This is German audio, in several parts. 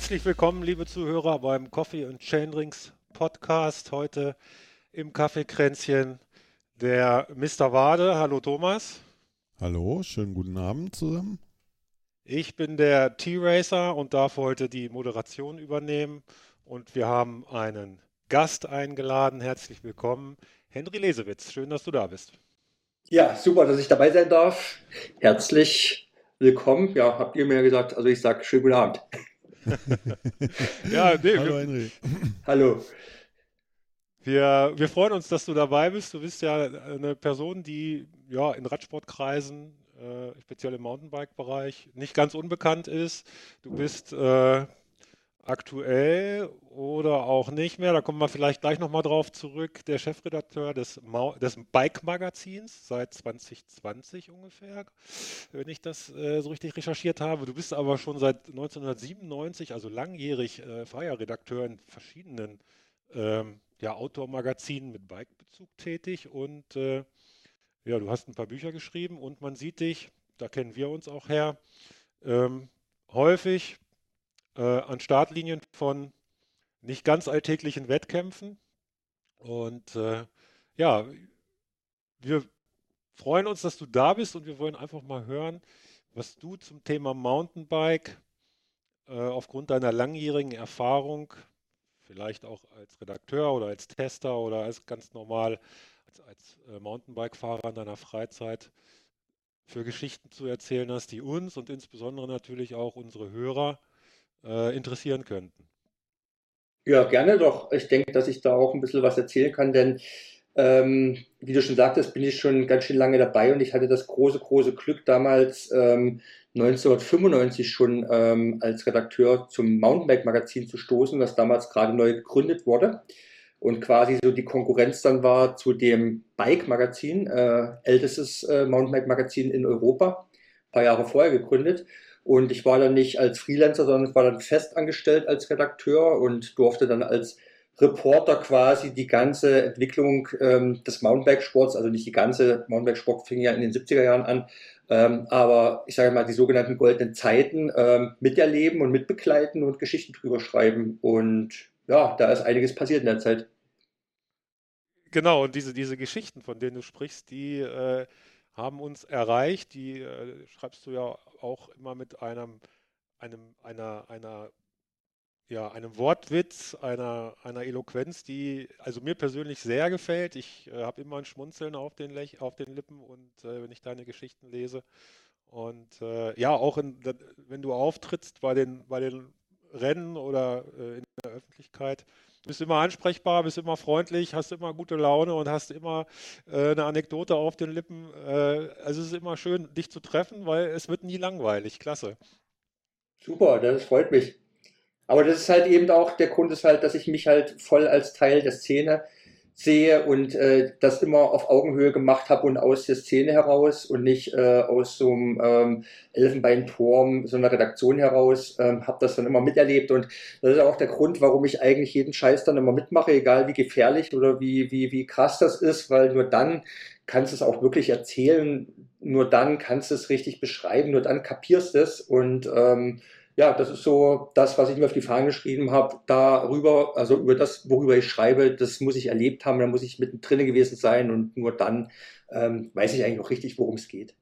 Herzlich willkommen, liebe Zuhörer, beim Coffee and Chainrings Podcast. Heute im Kaffeekränzchen der Mr. Wade. Hallo Thomas. Hallo, schönen guten Abend zusammen. Ich bin der T-Racer und darf heute die Moderation übernehmen. Und wir haben einen Gast eingeladen. Herzlich willkommen, Henry Lesewitz. Schön, dass du da bist. Ja, super, dass ich dabei sein darf. Herzlich willkommen. Ja, habt ihr mir gesagt, also ich sage schönen guten Abend. ja, nee, Hallo, Henry. Hallo. Wir, wir freuen uns, dass du dabei bist. Du bist ja eine Person, die ja in Radsportkreisen, äh, speziell im Mountainbike-Bereich, nicht ganz unbekannt ist. Du bist äh, aktuell oder auch nicht mehr, da kommen wir vielleicht gleich nochmal drauf zurück, der Chefredakteur des, des Bike-Magazins seit 2020 ungefähr, wenn ich das äh, so richtig recherchiert habe. Du bist aber schon seit 1997, also langjährig äh, freier Redakteur in verschiedenen ähm, ja, Outdoor-Magazinen mit Bike-Bezug tätig. Und äh, ja, du hast ein paar Bücher geschrieben und man sieht dich, da kennen wir uns auch her, ähm, häufig äh, an Startlinien von nicht ganz alltäglichen Wettkämpfen. Und äh, ja, wir freuen uns, dass du da bist und wir wollen einfach mal hören, was du zum Thema Mountainbike äh, aufgrund deiner langjährigen Erfahrung, vielleicht auch als Redakteur oder als Tester oder als ganz normal als, als äh, Mountainbike-Fahrer in deiner Freizeit für Geschichten zu erzählen hast, die uns und insbesondere natürlich auch unsere Hörer äh, interessieren könnten. Ja, gerne doch. Ich denke, dass ich da auch ein bisschen was erzählen kann, denn ähm, wie du schon sagtest, bin ich schon ganz schön lange dabei und ich hatte das große, große Glück, damals ähm, 1995 schon ähm, als Redakteur zum Mountainbike-Magazin zu stoßen, das damals gerade neu gegründet wurde und quasi so die Konkurrenz dann war zu dem Bike-Magazin, äh, ältestes äh, Mountainbike-Magazin in Europa, ein paar Jahre vorher gegründet. Und ich war dann nicht als Freelancer, sondern war dann festangestellt als Redakteur und durfte dann als Reporter quasi die ganze Entwicklung ähm, des Mountainbike-Sports, also nicht die ganze Mountainbike-Sport fing ja in den 70er Jahren an, ähm, aber ich sage mal die sogenannten goldenen Zeiten ähm, miterleben und mitbegleiten und Geschichten drüber schreiben. Und ja, da ist einiges passiert in der Zeit. Genau, und diese, diese Geschichten, von denen du sprichst, die äh, haben uns erreicht. Die äh, schreibst du ja auch immer mit einem, einem, einer, einer, ja, einem Wortwitz, einer, einer Eloquenz, die also mir persönlich sehr gefällt. Ich äh, habe immer ein Schmunzeln auf den, Lech, auf den Lippen und äh, wenn ich deine Geschichten lese. Und äh, ja, auch in, wenn du auftrittst bei den, bei den Rennen oder äh, in der Öffentlichkeit, Du bist immer ansprechbar, bist immer freundlich, hast immer gute Laune und hast immer äh, eine Anekdote auf den Lippen. Äh, also es ist immer schön, dich zu treffen, weil es wird nie langweilig. Klasse. Super, das freut mich. Aber das ist halt eben auch, der Grund ist halt, dass ich mich halt voll als Teil der Szene sehe und äh, das immer auf Augenhöhe gemacht habe und aus der Szene heraus und nicht äh, aus so einem ähm, Elfenbeinturm, so einer Redaktion heraus, ähm, habe das dann immer miterlebt. Und das ist auch der Grund, warum ich eigentlich jeden Scheiß dann immer mitmache, egal wie gefährlich oder wie, wie, wie krass das ist, weil nur dann kannst du es auch wirklich erzählen, nur dann kannst du es richtig beschreiben, nur dann kapierst du es und ähm, ja, das ist so das, was ich mir auf die Fahnen geschrieben habe. Darüber, also über das, worüber ich schreibe, das muss ich erlebt haben, da muss ich mittendrin gewesen sein und nur dann ähm, weiß ich eigentlich auch richtig, worum es geht.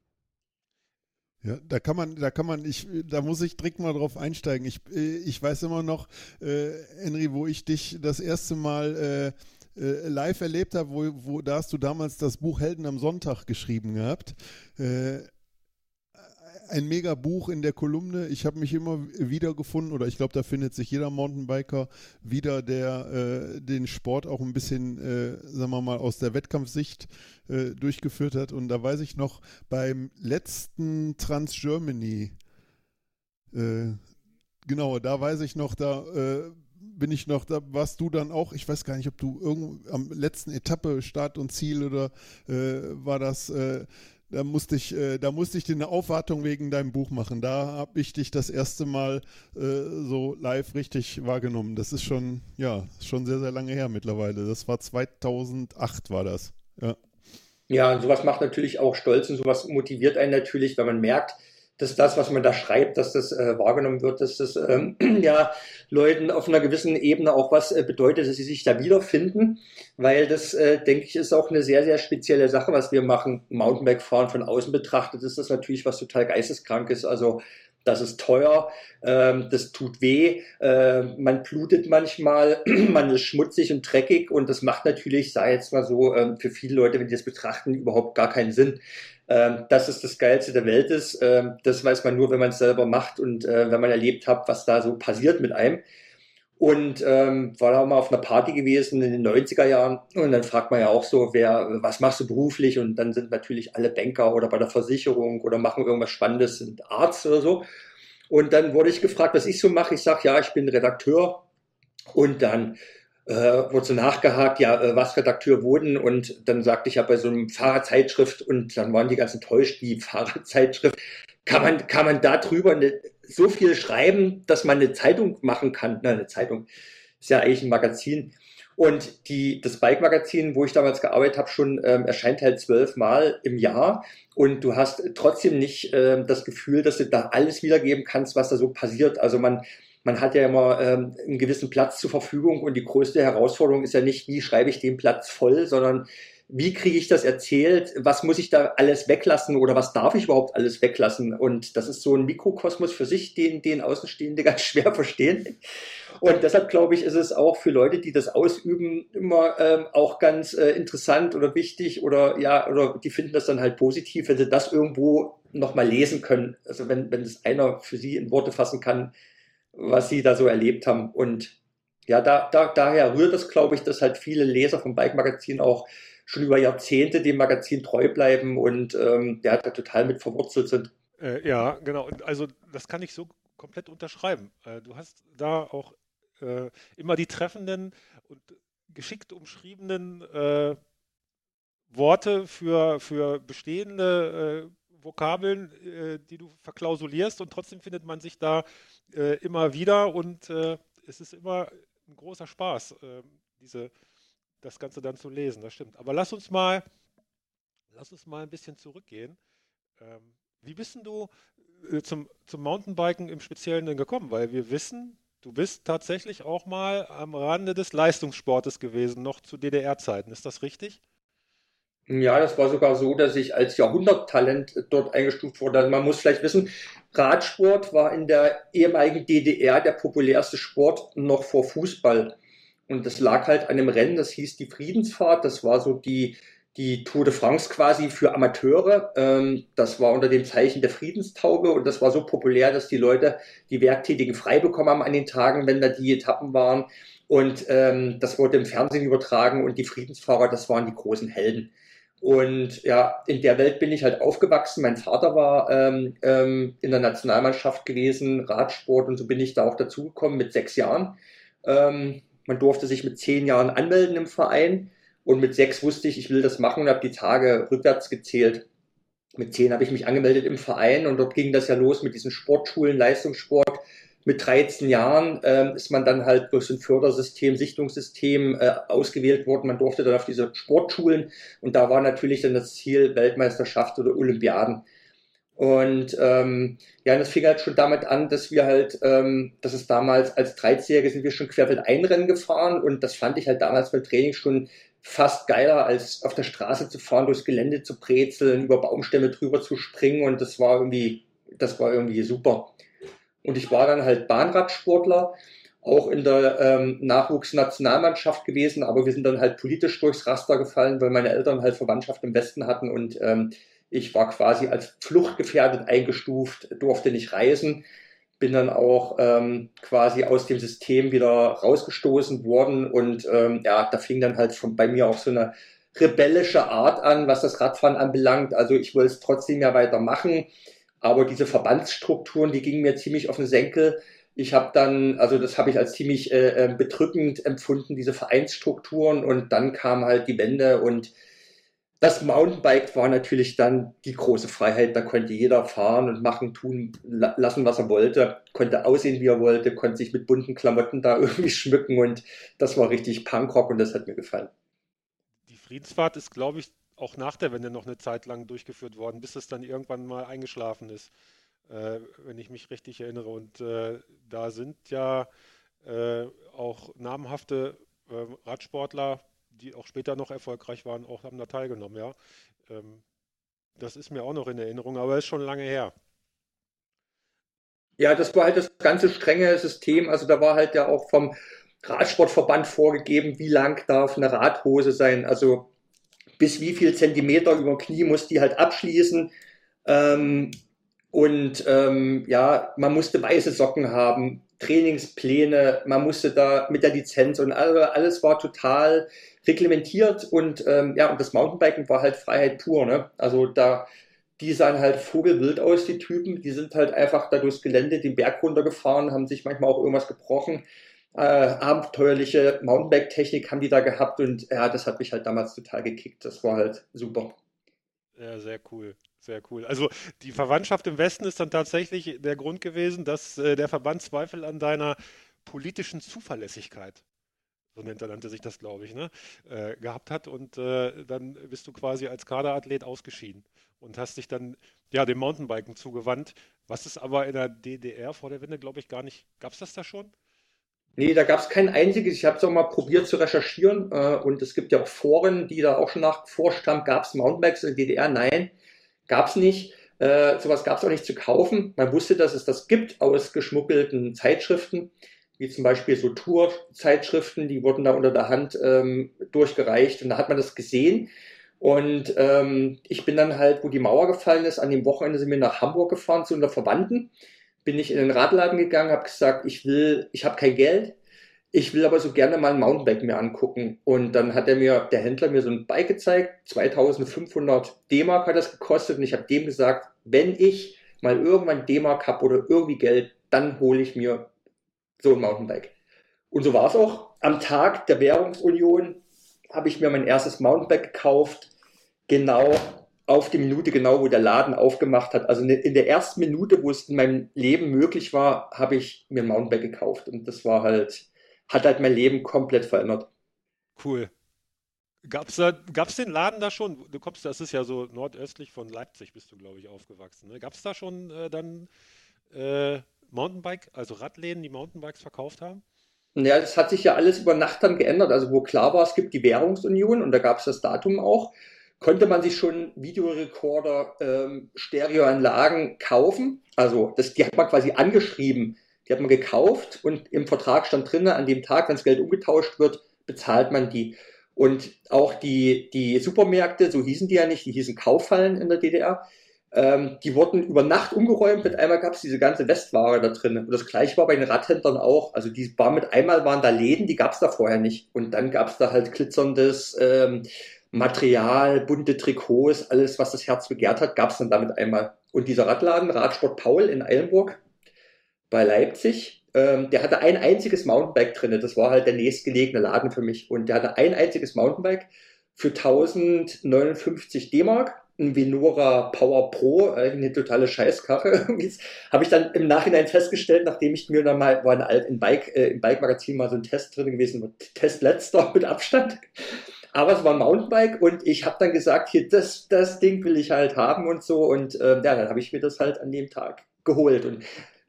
Ja, da kann man, da kann man, ich, da muss ich direkt mal drauf einsteigen. Ich, äh, ich weiß immer noch, äh, Henry, wo ich dich das erste Mal äh, äh, live erlebt habe, wo, wo, da hast du damals das Buch Helden am Sonntag geschrieben gehabt. Äh, ein mega Buch in der Kolumne. Ich habe mich immer wieder gefunden, oder ich glaube, da findet sich jeder Mountainbiker wieder, der äh, den Sport auch ein bisschen, äh, sagen wir mal, aus der Wettkampfsicht äh, durchgeführt hat. Und da weiß ich noch, beim letzten Trans Germany, äh, genau, da weiß ich noch, da äh, bin ich noch, da warst du dann auch, ich weiß gar nicht, ob du irgendwo am letzten Etappe, Start und Ziel oder äh, war das da musste ich, äh, da musste ich dir eine Aufwartung wegen deinem Buch machen. Da habe ich dich das erste Mal äh, so live richtig wahrgenommen. Das ist schon, ja, schon sehr, sehr lange her mittlerweile. Das war 2008 war das. Ja. Ja, und sowas macht natürlich auch stolz und sowas motiviert einen natürlich, wenn man merkt, dass das, was man da schreibt, dass das äh, wahrgenommen wird, dass das ähm, ja Leuten auf einer gewissen Ebene auch was äh, bedeutet, dass sie sich da wiederfinden, weil das, äh, denke ich, ist auch eine sehr, sehr spezielle Sache, was wir machen. Mountainbike fahren von außen betrachtet ist das natürlich was total geisteskrank ist. Also das ist teuer, ähm, das tut weh, äh, man blutet manchmal, man ist schmutzig und dreckig und das macht natürlich, sei jetzt mal so, ähm, für viele Leute, wenn die das betrachten, überhaupt gar keinen Sinn. Ähm, dass es das Geilste der Welt ist, ähm, das weiß man nur, wenn man es selber macht und äh, wenn man erlebt hat, was da so passiert mit einem. Und ähm, war da mal auf einer Party gewesen in den 90er Jahren und dann fragt man ja auch so, wer, was machst du beruflich? Und dann sind natürlich alle Banker oder bei der Versicherung oder machen irgendwas Spannendes, sind Arzt oder so. Und dann wurde ich gefragt, was ich so mache. Ich sage, ja, ich bin Redakteur. Und dann äh, wurde so nachgehakt, ja, äh, was Redakteur wurden. Und dann sagte ich ja bei so einem Fahrradzeitschrift und dann waren die ganz enttäuscht, die Fahrradzeitschrift. Kann man, kann man da drüber eine, so viel schreiben, dass man eine Zeitung machen kann? Na, eine Zeitung ist ja eigentlich ein Magazin. Und die, das Bike-Magazin, wo ich damals gearbeitet habe, schon ähm, erscheint halt zwölfmal im Jahr. Und du hast trotzdem nicht ähm, das Gefühl, dass du da alles wiedergeben kannst, was da so passiert. Also man, man hat ja immer ähm, einen gewissen Platz zur Verfügung und die größte Herausforderung ist ja nicht, wie schreibe ich den Platz voll, sondern wie kriege ich das erzählt, was muss ich da alles weglassen oder was darf ich überhaupt alles weglassen? Und das ist so ein Mikrokosmos für sich, den, den Außenstehende ganz schwer verstehen. Und deshalb glaube ich, ist es auch für Leute, die das ausüben, immer ähm, auch ganz äh, interessant oder wichtig oder ja, oder die finden das dann halt positiv, wenn sie das irgendwo nochmal lesen können. Also wenn, wenn das einer für sie in Worte fassen kann, was sie da so erlebt haben. Und ja, da, da, daher rührt es, glaube ich, dass halt viele Leser vom Bike-Magazin auch schon über Jahrzehnte dem Magazin treu bleiben und ähm, ja, da total mit verwurzelt sind. Äh, ja, genau. Also das kann ich so komplett unterschreiben. Äh, du hast da auch äh, immer die treffenden und geschickt umschriebenen äh, Worte für, für bestehende äh, Vokabeln, äh, die du verklausulierst und trotzdem findet man sich da immer wieder und es ist immer ein großer Spaß, diese das Ganze dann zu lesen, das stimmt. Aber lass uns mal, lass uns mal ein bisschen zurückgehen. Ähm, wie bist du äh, zum, zum Mountainbiken im Speziellen denn gekommen? Weil wir wissen, du bist tatsächlich auch mal am Rande des Leistungssportes gewesen, noch zu DDR-Zeiten. Ist das richtig? Ja, das war sogar so, dass ich als Jahrhunderttalent dort eingestuft wurde. Also man muss vielleicht wissen, Radsport war in der ehemaligen DDR der populärste Sport noch vor Fußball. Und das lag halt an einem Rennen, das hieß die Friedensfahrt. Das war so die, die Tour de France quasi für Amateure. Ähm, das war unter dem Zeichen der Friedenstaube und das war so populär, dass die Leute, die Werktätigen frei bekommen haben an den Tagen, wenn da die Etappen waren. Und ähm, das wurde im Fernsehen übertragen und die Friedensfahrer, das waren die großen Helden. Und ja, in der Welt bin ich halt aufgewachsen. Mein Vater war ähm, ähm, in der Nationalmannschaft gewesen, Radsport und so bin ich da auch dazugekommen mit sechs Jahren. Ähm, man durfte sich mit zehn Jahren anmelden im Verein und mit sechs wusste ich, ich will das machen und habe die Tage rückwärts gezählt. Mit zehn habe ich mich angemeldet im Verein und dort ging das ja los mit diesen Sportschulen, Leistungssport. Mit 13 Jahren äh, ist man dann halt durch so ein Fördersystem, Sichtungssystem äh, ausgewählt worden. Man durfte dann auf diese Sportschulen und da war natürlich dann das Ziel Weltmeisterschaft oder Olympiaden. Und ähm, ja, das fing halt schon damit an, dass wir halt, ähm, dass es damals als 13-Jährige sind wir schon querfeld Einrennen gefahren und das fand ich halt damals beim Training schon fast geiler, als auf der Straße zu fahren, durchs Gelände zu brezeln, über Baumstämme drüber zu springen und das war irgendwie, das war irgendwie super. Und ich war dann halt Bahnradsportler, auch in der ähm, Nachwuchsnationalmannschaft gewesen, aber wir sind dann halt politisch durchs Raster gefallen, weil meine Eltern halt Verwandtschaft im Westen hatten und ähm, ich war quasi als fluchtgefährdet eingestuft, durfte nicht reisen, bin dann auch ähm, quasi aus dem System wieder rausgestoßen worden und ähm, ja, da fing dann halt von, bei mir auch so eine rebellische Art an, was das Radfahren anbelangt. Also ich wollte es trotzdem ja weitermachen, aber diese Verbandsstrukturen, die gingen mir ziemlich auf den Senkel. Ich habe dann, also das habe ich als ziemlich äh, äh bedrückend empfunden, diese Vereinsstrukturen und dann kam halt die Wende und das Mountainbike war natürlich dann die große Freiheit. Da konnte jeder fahren und machen, tun, lassen, was er wollte. Konnte aussehen, wie er wollte, konnte sich mit bunten Klamotten da irgendwie schmücken und das war richtig Punkrock und das hat mir gefallen. Die Friedensfahrt ist, glaube ich, auch nach der Wende noch eine Zeit lang durchgeführt worden, bis es dann irgendwann mal eingeschlafen ist. äh, wenn ich mich richtig erinnere. Und äh, da sind ja äh, auch namhafte ähm, Radsportler, die auch später noch erfolgreich waren, auch haben da teilgenommen, ja. Ähm, das ist mir auch noch in Erinnerung, aber ist schon lange her. Ja, das war halt das ganze strenge System. Also da war halt ja auch vom Radsportverband vorgegeben, wie lang darf eine Radhose sein. Also bis wie viel Zentimeter über Knie muss die halt abschließen. Ähm, und ähm, ja, man musste weiße Socken haben, Trainingspläne, man musste da mit der Lizenz und alles, alles war total reglementiert und ähm, ja, und das Mountainbiken war halt Freiheit pur, ne? Also da, die sahen halt vogelwild aus, die Typen, die sind halt einfach da durchs Gelände den Berg runtergefahren, haben sich manchmal auch irgendwas gebrochen. Äh, abenteuerliche Mountainbike-Technik haben die da gehabt und ja, das hat mich halt damals total gekickt. Das war halt super. Ja, sehr cool. Sehr cool. Also die Verwandtschaft im Westen ist dann tatsächlich der Grund gewesen, dass äh, der Verband Zweifel an deiner politischen Zuverlässigkeit, so nennt, nannte sich das, glaube ich, ne, äh, gehabt hat. Und äh, dann bist du quasi als Kaderathlet ausgeschieden und hast dich dann ja dem Mountainbiken zugewandt, was es aber in der DDR vor der Wende, glaube ich, gar nicht. Gab es das da schon? Nee, da gab es kein einziges. Ich habe es auch mal probiert zu recherchieren äh, und es gibt ja auch Foren, die da auch schon nachgeforscht haben. Gab es Mountainbikes in der DDR? Nein, gab es nicht. Äh, sowas gab es auch nicht zu kaufen. Man wusste, dass es das gibt aus geschmuggelten Zeitschriften, wie zum Beispiel so Tour-Zeitschriften, die wurden da unter der Hand ähm, durchgereicht und da hat man das gesehen. Und ähm, ich bin dann halt, wo die Mauer gefallen ist, an dem Wochenende sind wir nach Hamburg gefahren zu unter Verwandten bin ich in den Radladen gegangen, habe gesagt, ich will, ich habe kein Geld, ich will aber so gerne mal ein Mountainbike mir angucken. Und dann hat er mir, der Händler mir so ein Bike gezeigt, 2500 D-Mark hat das gekostet und ich habe dem gesagt, wenn ich mal irgendwann D-Mark habe oder irgendwie Geld, dann hole ich mir so ein Mountainbike. Und so war es auch. Am Tag der Währungsunion habe ich mir mein erstes Mountainbike gekauft, genau auf die Minute genau, wo der Laden aufgemacht hat. Also in der ersten Minute, wo es in meinem Leben möglich war, habe ich mir ein Mountainbike gekauft. Und das war halt, hat halt mein Leben komplett verändert. Cool. Gab es da, gab's den Laden da schon? Du kommst, das ist ja so nordöstlich von Leipzig, bist du, glaube ich, aufgewachsen. Ne? Gab es da schon äh, dann äh, Mountainbike, also Radläden, die Mountainbikes verkauft haben? Ja, das hat sich ja alles über Nacht dann geändert. Also wo klar war, es gibt die Währungsunion und da gab es das Datum auch konnte man sich schon Videorekorder, ähm, Stereoanlagen kaufen. Also das, die hat man quasi angeschrieben, die hat man gekauft und im Vertrag stand drin, an dem Tag, wenn das Geld umgetauscht wird, bezahlt man die. Und auch die, die Supermärkte, so hießen die ja nicht, die hießen Kaufhallen in der DDR, ähm, die wurden über Nacht umgeräumt. Mit einmal gab es diese ganze Westware da drin. Und das gleiche war bei den Radhändlern auch. Also die war mit einmal waren da Läden, die gab es da vorher nicht. Und dann gab es da halt glitzerndes ähm, Material, bunte Trikots, alles, was das Herz begehrt hat, gab es dann damit einmal. Und dieser Radladen, Radsport Paul in Eilenburg bei Leipzig, ähm, der hatte ein einziges Mountainbike drin. Das war halt der nächstgelegene Laden für mich. Und der hatte ein einziges Mountainbike für 1059 D-Mark ein Venora Power Pro, eine totale Scheißkarre. Habe ich dann im Nachhinein festgestellt, nachdem ich mir dann mal, war ein, in Bike, äh, im Bike-Magazin mal so ein Test drin gewesen, Test letzter mit Abstand. Aber es war ein Mountainbike und ich habe dann gesagt, hier, das, das Ding will ich halt haben und so. Und äh, ja, dann habe ich mir das halt an dem Tag geholt und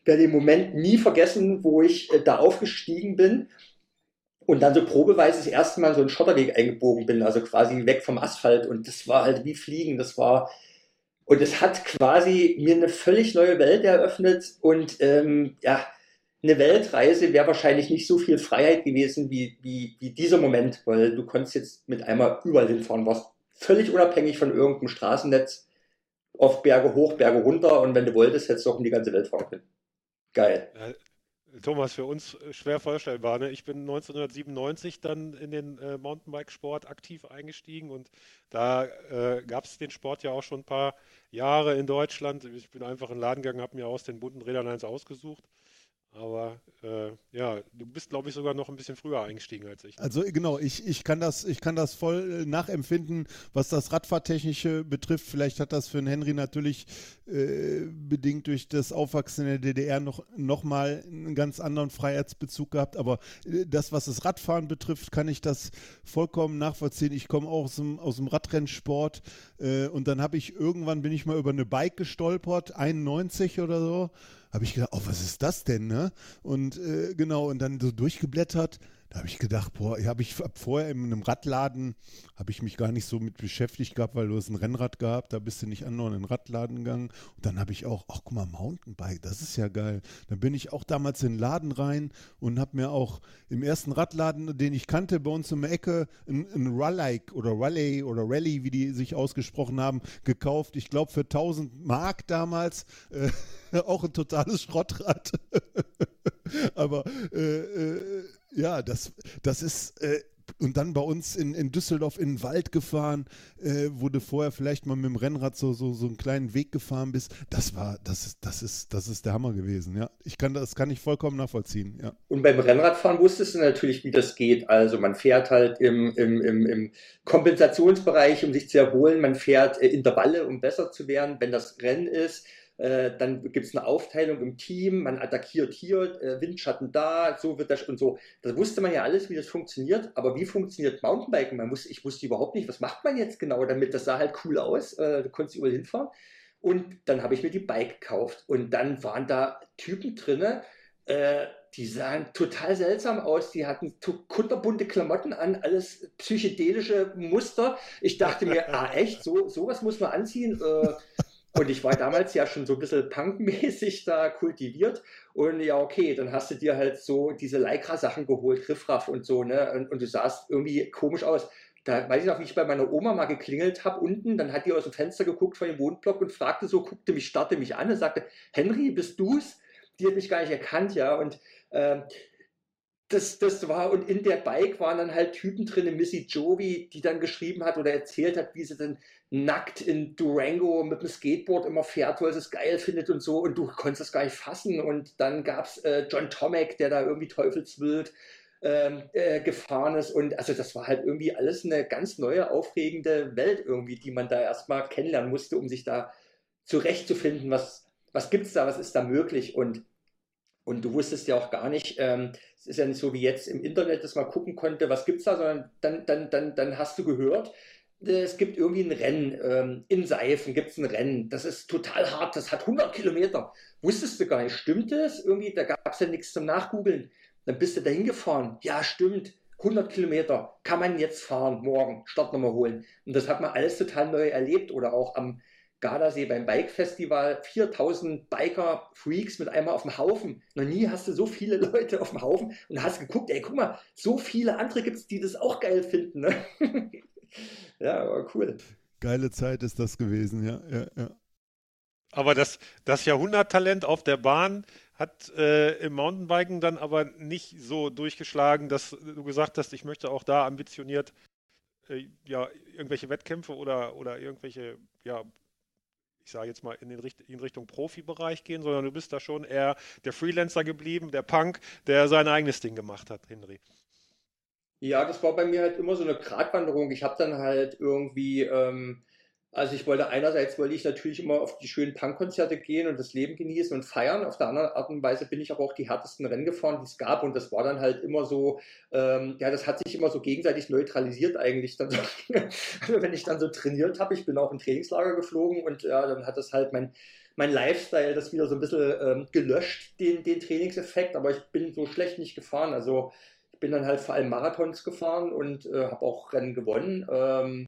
werde den Moment nie vergessen, wo ich äh, da aufgestiegen bin und dann so probeweise das erste Mal so einen Schotterweg eingebogen bin, also quasi weg vom Asphalt. Und das war halt wie Fliegen. Das war und es hat quasi mir eine völlig neue Welt eröffnet und ähm, ja, eine Weltreise wäre wahrscheinlich nicht so viel Freiheit gewesen wie, wie, wie dieser Moment, weil du konntest jetzt mit einmal überall hinfahren, warst völlig unabhängig von irgendeinem Straßennetz, auf Berge hoch, Berge runter und wenn du wolltest, hättest du auch um die ganze Welt fahren können. Geil. Thomas, für uns schwer vorstellbar. Ne? Ich bin 1997 dann in den äh, Mountainbike-Sport aktiv eingestiegen und da äh, gab es den Sport ja auch schon ein paar Jahre in Deutschland. Ich bin einfach in den Laden gegangen, habe mir aus den bunten Rädern eins ausgesucht Aber äh, ja, du bist, glaube ich, sogar noch ein bisschen früher eingestiegen als ich. Also genau, ich, ich, kann, das, ich kann das voll äh, nachempfinden, was das Radfahrtechnische betrifft. Vielleicht hat das für den Henry natürlich äh, bedingt durch das Aufwachsen in der DDR noch, noch mal einen ganz anderen Freiheitsbezug gehabt. Aber äh, das, was das Radfahren betrifft, kann ich das vollkommen nachvollziehen. Ich komme auch aus dem, aus dem Radrennsport äh, und dann habe ich irgendwann, bin ich mal über eine Bike gestolpert, 91 oder so habe ich gedacht, oh, was ist das denn, ne? Und äh, genau, und dann so durchgeblättert da habe ich gedacht, boah, habe ich hab vorher in einem Radladen, habe ich mich gar nicht so mit beschäftigt gehabt, weil du hast ein Rennrad gehabt, da bist du nicht andauernd in den Radladen gegangen. Und dann habe ich auch, ach guck mal, Mountainbike, das ist ja geil. Dann bin ich auch damals in den Laden rein und habe mir auch im ersten Radladen, den ich kannte, bei uns um die Ecke, ein, ein Raleigh oder Raleigh oder Rally, wie die sich ausgesprochen haben, gekauft. Ich glaube für 1000 Mark damals. Äh, auch ein totales Schrottrad. Aber äh, äh, ja, das, das ist. Äh, und dann bei uns in, in Düsseldorf in den Wald gefahren, äh, wo du vorher vielleicht mal mit dem Rennrad so, so, so einen kleinen Weg gefahren bist. Das war, das ist, das ist, das ist der Hammer gewesen, ja. Ich kann das kann ich vollkommen nachvollziehen, ja. Und beim Rennradfahren wusstest du natürlich, wie das geht. Also man fährt halt im, im, im, im Kompensationsbereich, um sich zu erholen, man fährt äh, Intervalle, um besser zu werden. Wenn das Rennen ist, äh, dann gibt es eine Aufteilung im Team, man attackiert hier, äh, Windschatten da, so wird das und so. Das wusste man ja alles, wie das funktioniert, aber wie funktioniert Mountainbiken? Man muss, ich wusste überhaupt nicht, was macht man jetzt genau damit? Das sah halt cool aus, äh, du konntest überall hinfahren. Und dann habe ich mir die Bike gekauft und dann waren da Typen drinne, äh, die sahen total seltsam aus. Die hatten kunterbunte Klamotten an, alles psychedelische Muster. Ich dachte mir, ah echt, so sowas muss man anziehen. Äh, und ich war damals ja schon so ein bisschen punkmäßig da kultiviert. Und ja, okay, dann hast du dir halt so diese Lycra-Sachen geholt, Riffraff und so, ne? Und, und, du sahst irgendwie komisch aus. Da weiß ich noch, wie ich bei meiner Oma mal geklingelt habe unten, dann hat die aus dem Fenster geguckt von dem Wohnblock und fragte so, guckte mich, starrte mich an und sagte, Henry, bist du's? Die hat mich gar nicht erkannt, ja. Und äh, das, das war, und in der Bike waren dann halt Typen drin, Missy Jovi, die dann geschrieben hat oder erzählt hat, wie sie dann nackt in Durango mit dem Skateboard immer fährt, weil sie es geil findet und so, und du konntest es gar nicht fassen. Und dann gab es äh, John Tomek, der da irgendwie teufelswild ähm, äh, gefahren ist. Und also das war halt irgendwie alles eine ganz neue, aufregende Welt irgendwie, die man da erstmal kennenlernen musste, um sich da zurechtzufinden, was, was gibt es da, was ist da möglich. Und und du wusstest ja auch gar nicht, ähm, es ist ja nicht so wie jetzt im Internet, dass man gucken konnte, was gibt es da, sondern dann, dann, dann, dann hast du gehört, es gibt irgendwie ein Rennen, ähm, in Seifen gibt es ein Rennen, das ist total hart, das hat 100 Kilometer. Wusstest du gar nicht, stimmt es? Irgendwie, da gab es ja nichts zum Nachgoogeln. Dann bist du da hingefahren, ja stimmt, 100 Kilometer kann man jetzt fahren, morgen, Startnummer holen. Und das hat man alles total neu erlebt oder auch am Gardasee beim Bike Festival 4000 Biker Freaks mit einmal auf dem Haufen. Noch nie hast du so viele Leute auf dem Haufen und hast geguckt, ey, guck mal, so viele andere gibt es, die das auch geil finden. Ne? ja, aber cool. Geile Zeit ist das gewesen, ja, ja, ja. Aber das, das Jahrhunderttalent auf der Bahn hat äh, im Mountainbiken dann aber nicht so durchgeschlagen, dass du gesagt hast, ich möchte auch da ambitioniert äh, ja, irgendwelche Wettkämpfe oder, oder irgendwelche ja, ich sage jetzt mal, in, den, in Richtung Profibereich gehen, sondern du bist da schon eher der Freelancer geblieben, der Punk, der sein eigenes Ding gemacht hat, Henry. Ja, das war bei mir halt immer so eine Gratwanderung. Ich habe dann halt irgendwie ähm, also ich wollte einerseits wollte ich natürlich immer auf die schönen Punkkonzerte gehen und das Leben genießen und feiern. Auf der anderen Art und Weise bin ich aber auch die härtesten Rennen gefahren, die es gab. Und das war dann halt immer so, ähm, ja, das hat sich immer so gegenseitig neutralisiert eigentlich. Dann so, also wenn ich dann so trainiert habe, ich bin auch im Trainingslager geflogen und ja, dann hat das halt mein, mein Lifestyle das wieder so ein bisschen ähm, gelöscht, den, den Trainingseffekt. Aber ich bin so schlecht nicht gefahren. Also ich bin dann halt vor allem Marathons gefahren und äh, habe auch Rennen gewonnen. Ähm,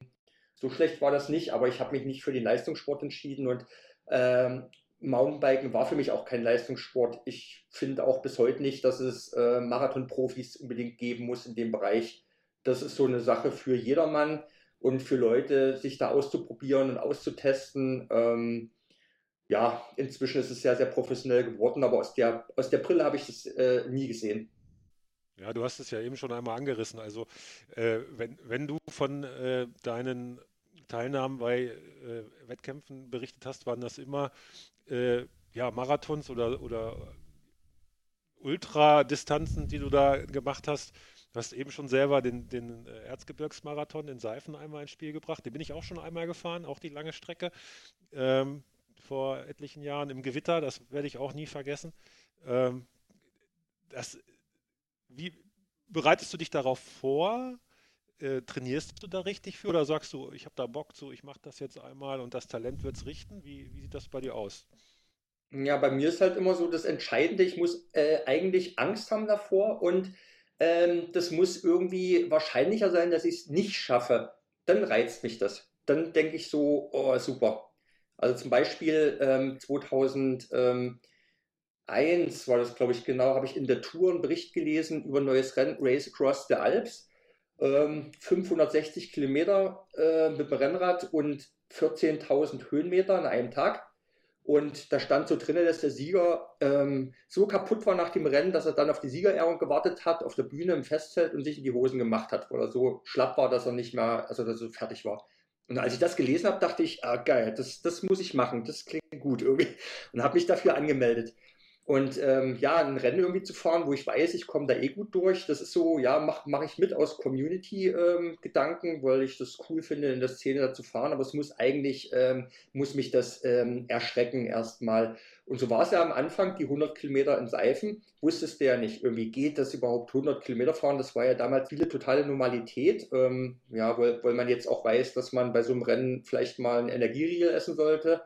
so schlecht war das nicht, aber ich habe mich nicht für den Leistungssport entschieden und ähm, Mountainbiken war für mich auch kein Leistungssport. Ich finde auch bis heute nicht, dass es äh, Marathonprofis unbedingt geben muss in dem Bereich. Das ist so eine Sache für jedermann und für Leute, sich da auszuprobieren und auszutesten. Ähm, ja, inzwischen ist es sehr, sehr professionell geworden, aber aus der, aus der Brille habe ich das äh, nie gesehen. Ja, du hast es ja eben schon einmal angerissen. Also, äh, wenn, wenn du von äh, deinen Teilnahmen bei äh, Wettkämpfen berichtet hast, waren das immer äh, ja, Marathons oder, oder Ultradistanzen, die du da gemacht hast. Du hast eben schon selber den, den äh, Erzgebirgsmarathon in Seifen einmal ins Spiel gebracht. Den bin ich auch schon einmal gefahren, auch die lange Strecke. Ähm, vor etlichen Jahren im Gewitter, das werde ich auch nie vergessen. Ähm, das, wie bereitest du dich darauf vor? Äh, trainierst du da richtig für oder sagst du, ich habe da Bock zu, ich mache das jetzt einmal und das Talent wird es richten? Wie, wie sieht das bei dir aus? Ja, bei mir ist halt immer so das Entscheidende, ich muss äh, eigentlich Angst haben davor und ähm, das muss irgendwie wahrscheinlicher sein, dass ich es nicht schaffe, dann reizt mich das. Dann denke ich so, oh, super. Also zum Beispiel ähm, 2001 war das, glaube ich, genau, habe ich in der Tour einen Bericht gelesen über ein neues Rennen, Race Across the Alps. Ähm, 560 Kilometer äh, mit dem Rennrad und 14.000 Höhenmeter an einem Tag. Und da stand so drin, dass der Sieger ähm, so kaputt war nach dem Rennen, dass er dann auf die Siegerehrung gewartet hat, auf der Bühne im Festzelt und sich in die Hosen gemacht hat, weil er so schlapp war, dass er nicht mehr, also dass er so fertig war. Und als ich das gelesen habe, dachte ich, ah, geil, das, das muss ich machen, das klingt gut irgendwie. Und habe mich dafür angemeldet. Und ähm, ja, ein Rennen irgendwie zu fahren, wo ich weiß, ich komme da eh gut durch, das ist so, ja, mache mach ich mit aus Community-Gedanken, ähm, weil ich das cool finde, in der Szene da zu fahren, aber es muss eigentlich, ähm, muss mich das ähm, erschrecken erstmal. Und so war es ja am Anfang, die 100 Kilometer in Seifen, wusstest du ja nicht, irgendwie geht das überhaupt 100 Kilometer fahren, das war ja damals viele totale Normalität, ähm, ja, weil, weil man jetzt auch weiß, dass man bei so einem Rennen vielleicht mal einen Energieriegel essen sollte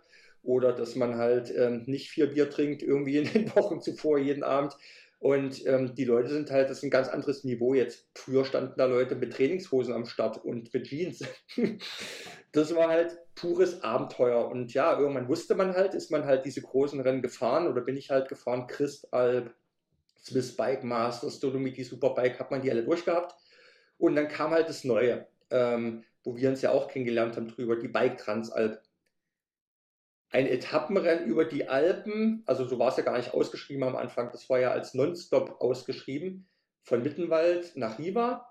oder dass man halt ähm, nicht vier Bier trinkt, irgendwie in den Wochen zuvor jeden Abend. Und ähm, die Leute sind halt, das ist ein ganz anderes Niveau jetzt. Früher standen da Leute mit Trainingshosen am Start und mit Jeans. das war halt pures Abenteuer. Und ja, irgendwann wusste man halt, ist man halt diese großen Rennen gefahren oder bin ich halt gefahren, Christalp, Swiss Bike Masters, Dolomiti Superbike, hat man die alle durchgehabt. Und dann kam halt das Neue, ähm, wo wir uns ja auch kennengelernt haben drüber, die Bike Transalp ein Etappenrennen über die Alpen, also so war es ja gar nicht ausgeschrieben am Anfang, das war ja als Nonstop ausgeschrieben, von Mittenwald nach Riva.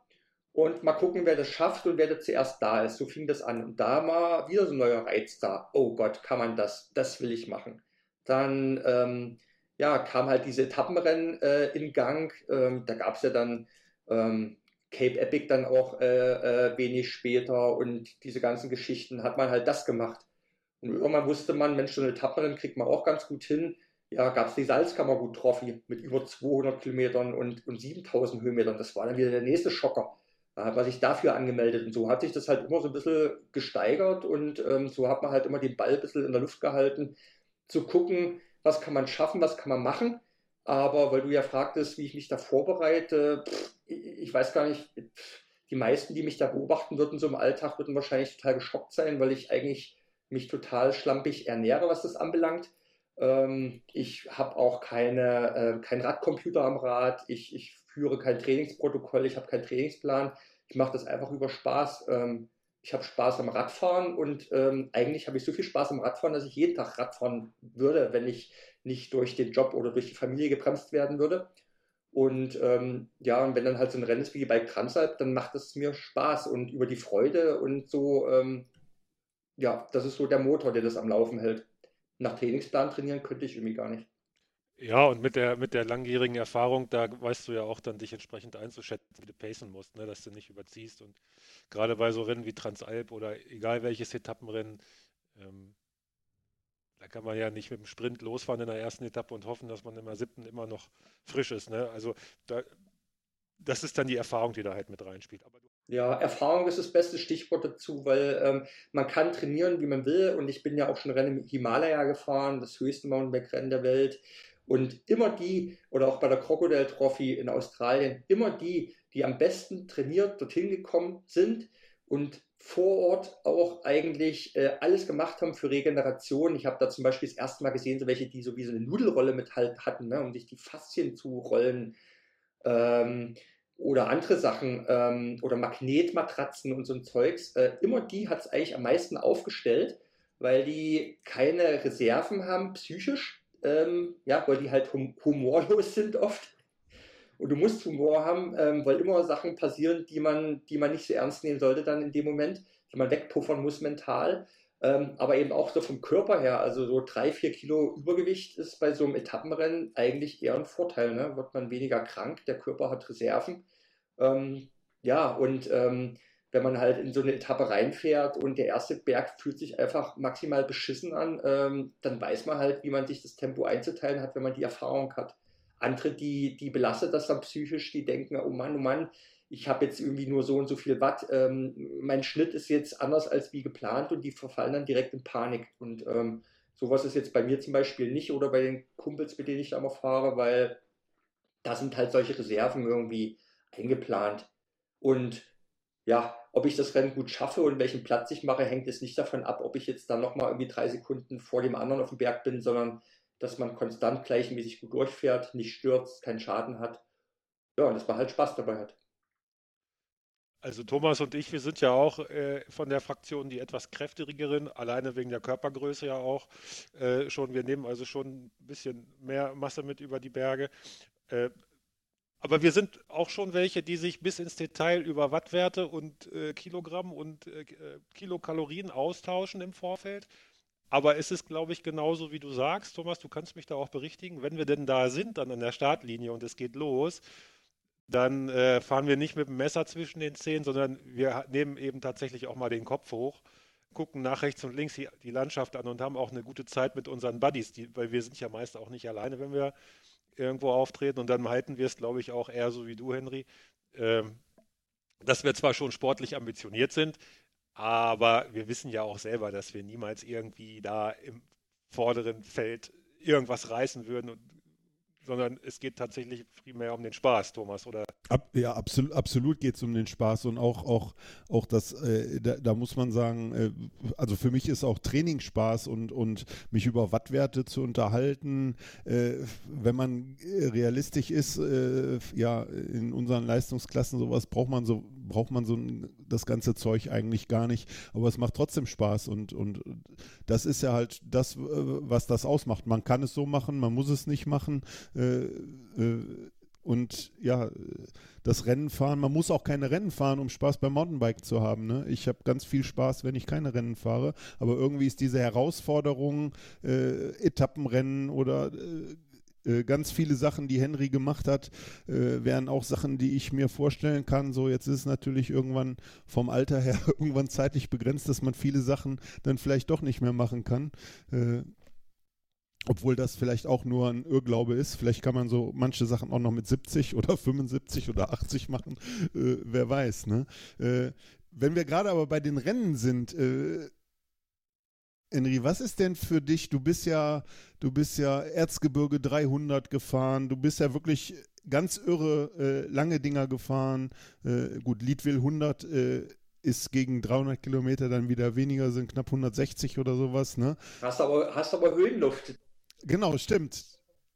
Und mal gucken, wer das schafft und wer da zuerst da ist. So fing das an. Und da war wieder so ein neuer Reiz da. Oh Gott, kann man das? Das will ich machen. Dann ähm, ja, kam halt diese Etappenrennen äh, in Gang. Ähm, da gab es ja dann ähm, Cape Epic dann auch äh, äh, wenig später und diese ganzen Geschichten hat man halt das gemacht. Und irgendwann wusste man, Mensch, so eine Etapperin kriegt man auch ganz gut hin. Ja, gab es die Salzkammergut-Trophy mit über 200 Kilometern und, und 7000 Höhenmetern. Das war dann wieder der nächste Schocker. Da hat man sich dafür angemeldet. Und so hat sich das halt immer so ein bisschen gesteigert und ähm, so hat man halt immer den Ball ein bisschen in der Luft gehalten, zu gucken, was kann man schaffen, was kann man machen. Aber weil du ja fragtest, wie ich mich da vorbereite, pff, ich weiß gar nicht, die meisten, die mich da beobachten würden, so im Alltag, würden wahrscheinlich total geschockt sein, weil ich eigentlich mich total schlampig ernähre, was das anbelangt. Ähm, ich habe auch keine, äh, keinen Radcomputer am Rad. Ich, ich führe kein Trainingsprotokoll. Ich habe keinen Trainingsplan. Ich mache das einfach über Spaß. Ähm, ich habe Spaß am Radfahren und ähm, eigentlich habe ich so viel Spaß am Radfahren, dass ich jeden Tag Radfahren würde, wenn ich nicht durch den Job oder durch die Familie gebremst werden würde. Und ähm, ja, und wenn dann halt so ein Rennen ist wie Bike Transalp, dann macht es mir Spaß und über die Freude und so ähm, ja, das ist so der Motor, der das am Laufen hält. Nach Trainingsplan trainieren könnte ich irgendwie gar nicht. Ja, und mit der, mit der langjährigen Erfahrung, da weißt du ja auch dann, dich entsprechend einzuschätzen, wie du pacen musst, ne, dass du nicht überziehst. Und gerade bei so Rennen wie Transalp oder egal welches Etappenrennen, ähm, da kann man ja nicht mit dem Sprint losfahren in der ersten Etappe und hoffen, dass man in der siebten immer noch frisch ist. Ne? Also da, das ist dann die Erfahrung, die da halt mit reinspielt. Aber ja, Erfahrung ist das beste Stichwort dazu, weil ähm, man kann trainieren, wie man will. Und ich bin ja auch schon Rennen im Himalaya gefahren, das höchste Mountainbike-Rennen der Welt. Und immer die, oder auch bei der Crocodile Trophy in Australien, immer die, die am besten trainiert dorthin gekommen sind und vor Ort auch eigentlich äh, alles gemacht haben für Regeneration. Ich habe da zum Beispiel das erste Mal gesehen, so welche, die so wie so eine Nudelrolle mit halt hatten, ne, um sich die Faszien zu rollen. Ähm, oder andere Sachen ähm, oder Magnetmatratzen und so ein Zeugs, äh, immer die hat es eigentlich am meisten aufgestellt, weil die keine Reserven haben psychisch, ähm, ja, weil die halt hum humorlos sind oft. Und du musst Humor haben, ähm, weil immer Sachen passieren, die man, die man nicht so ernst nehmen sollte dann in dem Moment, die man wegpuffern muss mental. Ähm, aber eben auch so vom Körper her, also so drei, vier Kilo Übergewicht ist bei so einem Etappenrennen eigentlich eher ein Vorteil. Ne? Wird man weniger krank, der Körper hat Reserven. Ähm, ja, und ähm, wenn man halt in so eine Etappe reinfährt und der erste Berg fühlt sich einfach maximal beschissen an, ähm, dann weiß man halt, wie man sich das Tempo einzuteilen hat, wenn man die Erfahrung hat. Andere, die, die belastet das dann psychisch, die denken, oh Mann, oh Mann, ich habe jetzt irgendwie nur so und so viel Watt, ähm, mein Schnitt ist jetzt anders als wie geplant und die verfallen dann direkt in Panik. Und ähm, sowas ist jetzt bei mir zum Beispiel nicht oder bei den Kumpels, mit denen ich da mal fahre, weil da sind halt solche Reserven irgendwie eingeplant. Und ja, ob ich das Rennen gut schaffe und welchen Platz ich mache, hängt es nicht davon ab, ob ich jetzt dann nochmal irgendwie drei Sekunden vor dem anderen auf dem Berg bin, sondern dass man konstant gleichmäßig gut durchfährt, nicht stürzt, keinen Schaden hat. Ja, und dass man halt Spaß dabei hat. Also Thomas und ich, wir sind ja auch äh, von der Fraktion die etwas kräftigeren, alleine wegen der Körpergröße ja auch äh, schon. Wir nehmen also schon ein bisschen mehr Masse mit über die Berge. Äh, aber wir sind auch schon welche, die sich bis ins Detail über Wattwerte und äh, Kilogramm und äh, Kilokalorien austauschen im Vorfeld. Aber es ist, glaube ich, genauso wie du sagst, Thomas, du kannst mich da auch berichtigen, wenn wir denn da sind, dann an der Startlinie und es geht los, dann äh, fahren wir nicht mit dem Messer zwischen den Zehen, sondern wir nehmen eben tatsächlich auch mal den Kopf hoch, gucken nach rechts und links die, die Landschaft an und haben auch eine gute Zeit mit unseren Buddies, die, weil wir sind ja meist auch nicht alleine, wenn wir irgendwo auftreten. Und dann halten wir es, glaube ich, auch eher so wie du, Henry, äh, dass wir zwar schon sportlich ambitioniert sind, aber wir wissen ja auch selber, dass wir niemals irgendwie da im vorderen Feld irgendwas reißen würden und sondern es geht tatsächlich primär um den Spaß, Thomas, oder? Ab, ja, absolut, absolut geht es um den Spaß und auch, auch, auch das, äh, da, da, muss man sagen, äh, also für mich ist auch Training Spaß und, und mich über Wattwerte zu unterhalten, äh, wenn man realistisch ist, äh, ja, in unseren Leistungsklassen sowas braucht man so, braucht man so ein, das ganze Zeug eigentlich gar nicht, aber es macht trotzdem Spaß und, und das ist ja halt das, äh, was das ausmacht. Man kann es so machen, man muss es nicht machen. Äh, äh, und ja, das Rennen fahren, man muss auch keine Rennen fahren, um Spaß beim Mountainbike zu haben. Ne? Ich habe ganz viel Spaß, wenn ich keine Rennen fahre, aber irgendwie ist diese Herausforderung, äh, Etappenrennen oder äh, äh, ganz viele Sachen, die Henry gemacht hat, äh, wären auch Sachen, die ich mir vorstellen kann. So, jetzt ist es natürlich irgendwann vom Alter her irgendwann zeitlich begrenzt, dass man viele Sachen dann vielleicht doch nicht mehr machen kann. Äh, obwohl das vielleicht auch nur ein Irrglaube ist. Vielleicht kann man so manche Sachen auch noch mit 70 oder 75 oder 80 machen. Äh, wer weiß, ne? Äh, wenn wir gerade aber bei den Rennen sind, äh, Henry, was ist denn für dich? Du bist ja, du bist ja Erzgebirge 300 gefahren. Du bist ja wirklich ganz irre äh, lange Dinger gefahren. Äh, gut, Liedville 100 äh, ist gegen 300 Kilometer dann wieder weniger, sind knapp 160 oder sowas. Ne? Hast aber, hast aber Höhenluft. Genau, stimmt.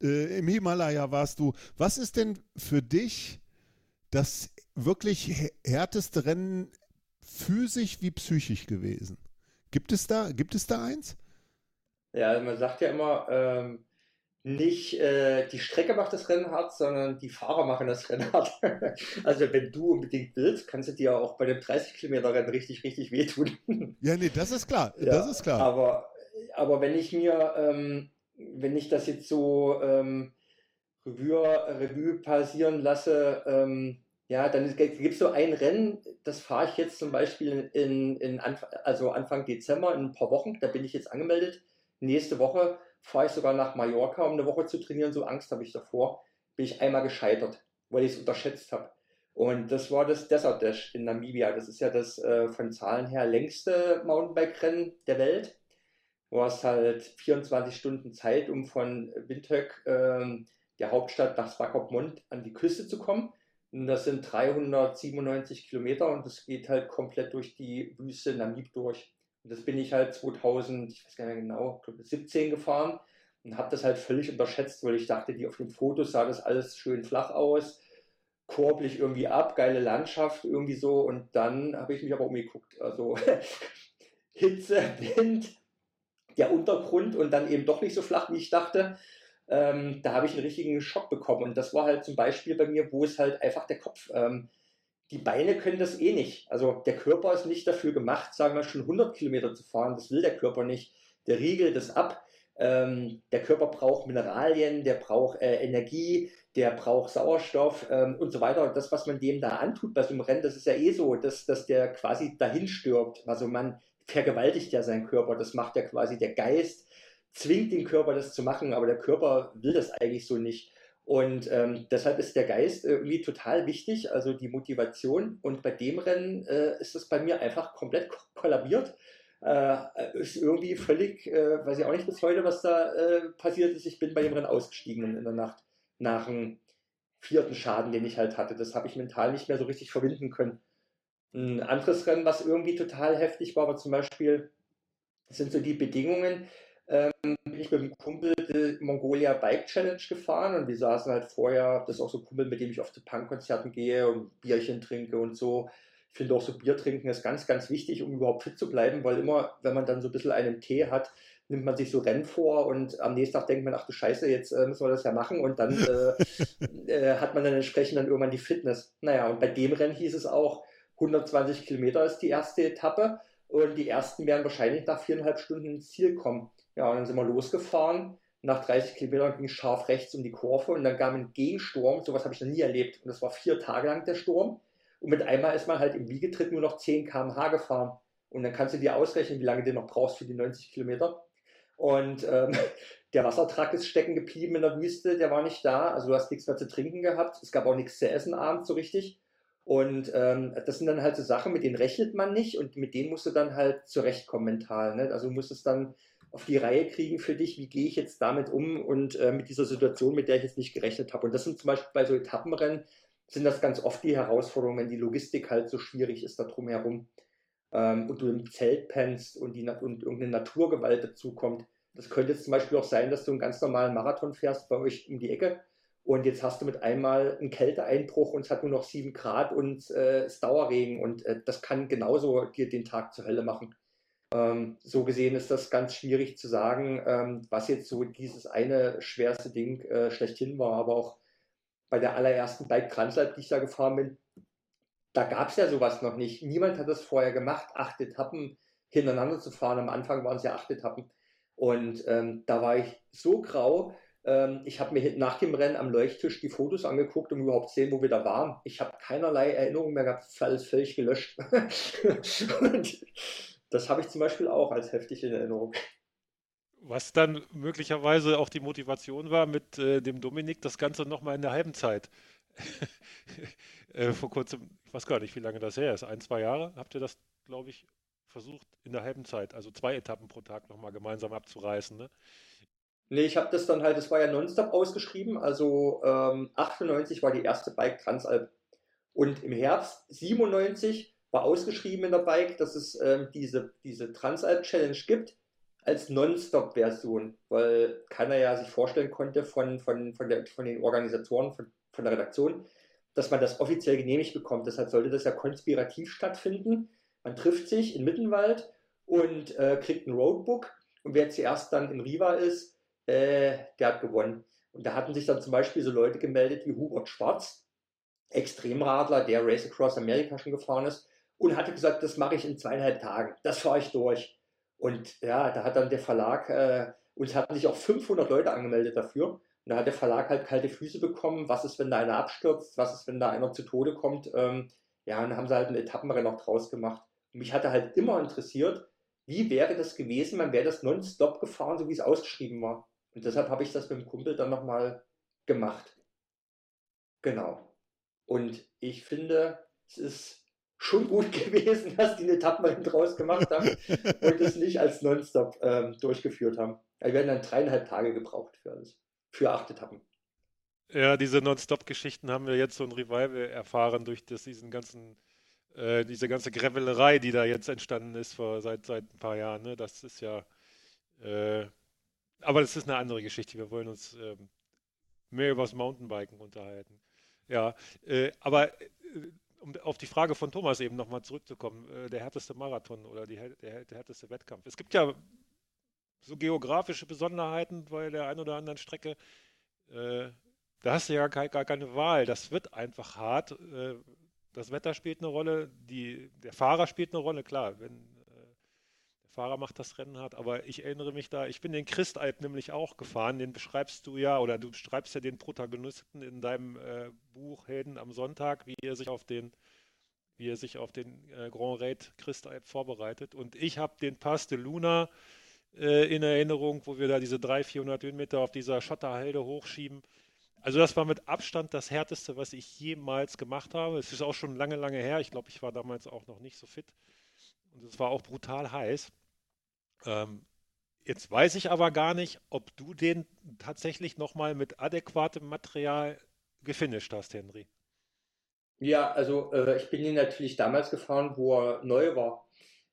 Äh, Im Himalaya warst du. Was ist denn für dich das wirklich härteste Rennen physisch wie psychisch gewesen? Gibt es da, gibt es da eins? Ja, man sagt ja immer, ähm, nicht äh, die Strecke macht das Rennen hart, sondern die Fahrer machen das Rennen hart. also wenn du unbedingt willst, kannst du dir auch bei dem 30 Kilometer Rennen richtig, richtig wehtun. ja, nee, das ist klar. Ja, das ist klar. Aber, aber wenn ich mir, ähm, wenn ich das jetzt so ähm, Revue, Revue passieren lasse, ähm, ja, dann gibt es so ein Rennen, das fahre ich jetzt zum Beispiel in, in Anf also Anfang Dezember in ein paar Wochen, da bin ich jetzt angemeldet. Nächste Woche fahre ich sogar nach Mallorca, um eine Woche zu trainieren, so Angst habe ich davor. Bin ich einmal gescheitert, weil ich es unterschätzt habe. Und das war das Desert Dash in Namibia. Das ist ja das äh, von Zahlen her längste Mountainbike-Rennen der Welt. Du hast halt 24 Stunden Zeit, um von Windhoek, äh, der Hauptstadt, nach Swakopmund an die Küste zu kommen. Und das sind 397 Kilometer und das geht halt komplett durch die Wüste Namib durch. Und das bin ich halt 2000, ich weiß gar nicht mehr genau, 17 gefahren und habe das halt völlig unterschätzt, weil ich dachte, die auf den Fotos sah das alles schön flach aus, korblich irgendwie ab, geile Landschaft irgendwie so. Und dann habe ich mich aber umgeguckt. Also Hitze, Wind, der Untergrund und dann eben doch nicht so flach, wie ich dachte ähm, da habe ich einen richtigen Schock bekommen. Und das war halt zum Beispiel bei mir, wo es halt einfach der Kopf, ähm, die Beine können das eh nicht. Also der Körper ist nicht dafür gemacht, sagen wir schon 100 Kilometer zu fahren. Das will der Körper nicht. Der riegelt das ab. Ähm, der Körper braucht Mineralien, der braucht äh, Energie, der braucht Sauerstoff ähm, und so weiter. Und das, was man dem da antut bei so einem Rennen, das ist ja eh so, dass, dass der quasi dahin stirbt. Also man vergewaltigt ja seinen Körper. Das macht ja quasi der Geist, zwingt den Körper, das zu machen, aber der Körper will das eigentlich so nicht. Und ähm, deshalb ist der Geist irgendwie total wichtig, also die Motivation. Und bei dem Rennen äh, ist es bei mir einfach komplett kollabiert. Äh, ist irgendwie völlig, äh, weiß ich auch nicht bis heute, was da äh, passiert ist. Ich bin bei dem Rennen ausgestiegen in der Nacht nach dem vierten Schaden, den ich halt hatte. Das habe ich mental nicht mehr so richtig verbinden können. Ein anderes Rennen, was irgendwie total heftig war, war zum Beispiel, sind so die Bedingungen, ähm, bin ich mit einem Kumpel die Mongolia Bike Challenge gefahren und wir saßen halt vorher, das ist auch so ein Kumpel, mit dem ich oft zu Punkkonzerten gehe und Bierchen trinke und so. Ich finde auch so Bier trinken ist ganz, ganz wichtig, um überhaupt fit zu bleiben, weil immer, wenn man dann so ein bisschen einen Tee hat, nimmt man sich so Rennen vor und am nächsten Tag denkt man, ach du Scheiße, jetzt äh, müssen wir das ja machen und dann äh, äh, hat man dann entsprechend dann irgendwann die Fitness. Naja, und bei dem Rennen hieß es auch, 120 Kilometer ist die erste Etappe und die ersten werden wahrscheinlich nach viereinhalb Stunden ins Ziel kommen. Ja, und dann sind wir losgefahren. Nach 30 Kilometern ging es scharf rechts um die Kurve und dann kam ein Gegensturm. Sowas habe ich noch nie erlebt. Und das war vier Tage lang der Sturm. Und mit einmal ist man halt im Wiegetritt nur noch 10 km/h gefahren. Und dann kannst du dir ausrechnen, wie lange du noch brauchst für die 90 Kilometer. Und ähm, der Wassertrag ist stecken geblieben in der Wüste, der war nicht da. Also du hast nichts mehr zu trinken gehabt. Es gab auch nichts zu essen abends so richtig. Und ähm, das sind dann halt so Sachen, mit denen rechnet man nicht und mit denen musst du dann halt zurechtkommen mental. Ne? Also du es dann auf die Reihe kriegen für dich, wie gehe ich jetzt damit um und äh, mit dieser Situation, mit der ich jetzt nicht gerechnet habe. Und das sind zum Beispiel bei so Etappenrennen, sind das ganz oft die Herausforderungen, wenn die Logistik halt so schwierig ist da drumherum ähm, und du im Zelt pennst und, die, und irgendeine Naturgewalt dazukommt. Das könnte jetzt zum Beispiel auch sein, dass du einen ganz normalen Marathon fährst bei euch um die Ecke und jetzt hast du mit einmal einen Kälteeinbruch und es hat nur noch sieben Grad und äh, es Dauerregen und äh, das kann genauso dir den Tag zur Hölle machen. Ähm, so gesehen ist das ganz schwierig zu sagen, ähm, was jetzt so dieses eine schwerste Ding äh, schlechthin war. Aber auch bei der allerersten Bike Transalp, die ich da gefahren bin, da gab es ja sowas noch nicht. Niemand hat das vorher gemacht, acht Etappen hintereinander zu fahren. Am Anfang waren es ja acht Etappen. Und ähm, da war ich so grau. Ähm, ich habe mir nach dem Rennen am Leuchttisch die Fotos angeguckt, um überhaupt zu sehen, wo wir da waren. Ich habe keinerlei Erinnerung mehr gehabt, alles völlig gelöscht. das habe ich zum Beispiel auch als heftig in Erinnerung. Was dann möglicherweise auch die Motivation war, mit äh, dem Dominik das Ganze nochmal in der halben Zeit. äh, vor kurzem, ich weiß gar nicht, wie lange das her ist, ein, zwei Jahre, habt ihr das, glaube ich, versucht in der halben Zeit, also zwei Etappen pro Tag nochmal gemeinsam abzureißen, ne? Nee, ich habe das dann halt, das war ja nonstop ausgeschrieben, also ähm, 98 war die erste Bike Transalp und im Herbst 97 war ausgeschrieben in der Bike, dass es ähm, diese, diese Transalp Challenge gibt als Non-Stop-Version, weil keiner ja sich vorstellen konnte von, von, von, der, von den Organisatoren, von, von der Redaktion, dass man das offiziell genehmigt bekommt. Deshalb sollte das ja konspirativ stattfinden. Man trifft sich in Mittenwald und äh, kriegt ein Roadbook und wer zuerst dann in Riva ist, äh, der hat gewonnen. Und da hatten sich dann zum Beispiel so Leute gemeldet wie Hubert Schwarz, Extremradler, der Race Across America schon gefahren ist, und hatte gesagt, das mache ich in zweieinhalb Tagen, das fahre ich durch. Und ja, da hat dann der Verlag, äh, uns hatten sich auch 500 Leute angemeldet dafür. Und da hat der Verlag halt kalte Füße bekommen. Was ist, wenn da einer abstürzt? Was ist, wenn da einer zu Tode kommt? Ähm, ja, und dann haben sie halt ein Etappenrennen auch draus gemacht. Und mich hatte halt immer interessiert, wie wäre das gewesen, man wäre das nonstop gefahren, so wie es ausgeschrieben war. Und deshalb habe ich das mit dem Kumpel dann nochmal gemacht. Genau. Und ich finde, es ist schon gut gewesen, dass die eine Etappenrennen draus gemacht haben und es nicht als Nonstop ähm, durchgeführt haben. Wir werden dann dreieinhalb Tage gebraucht für alles. Für acht Etappen. Ja, diese Non-Stop-Geschichten haben wir jetzt so ein Revival erfahren durch das, diesen ganzen, äh, diese ganze Gravelerei, die da jetzt entstanden ist vor, seit, seit ein paar Jahren. Ne? Das ist ja, äh, aber das ist eine andere Geschichte. Wir wollen uns äh, mehr über das Mountainbiken unterhalten. Ja, äh, aber äh, um auf die Frage von Thomas eben nochmal zurückzukommen, äh, der härteste Marathon oder die, der, der härteste Wettkampf. Es gibt ja so geografische Besonderheiten bei der einen oder anderen Strecke. Äh, da hast du ja gar, gar, keine Wahl. Das wird einfach hart. Äh, das Wetter spielt eine Rolle, die, der Fahrer spielt eine Rolle, klar, wenn Fahrer macht das Rennen hart, aber ich erinnere mich da, ich bin den Christalp nämlich auch gefahren, den beschreibst du ja, oder du beschreibst ja den Protagonisten in deinem äh, Buch Helden am Sonntag, wie er sich auf den wie er sich auf den äh, Grand Raid Christalp vorbereitet. Und ich habe den Pass de Luna äh, in Erinnerung, wo wir da diese 300, 400 Höhenmeter auf dieser Schotterhalde hochschieben. Also das war mit Abstand das Härteste, was ich jemals gemacht habe. Es ist auch schon lange, lange her. Ich glaube, ich war damals auch noch nicht so fit. Und es war auch brutal heiß. Ähm, jetzt weiß ich aber gar nicht, ob du den tatsächlich nochmal mit adäquatem Material gefinisht hast, Henry. Ja, also äh, ich bin ihn natürlich damals gefahren, wo er neu war.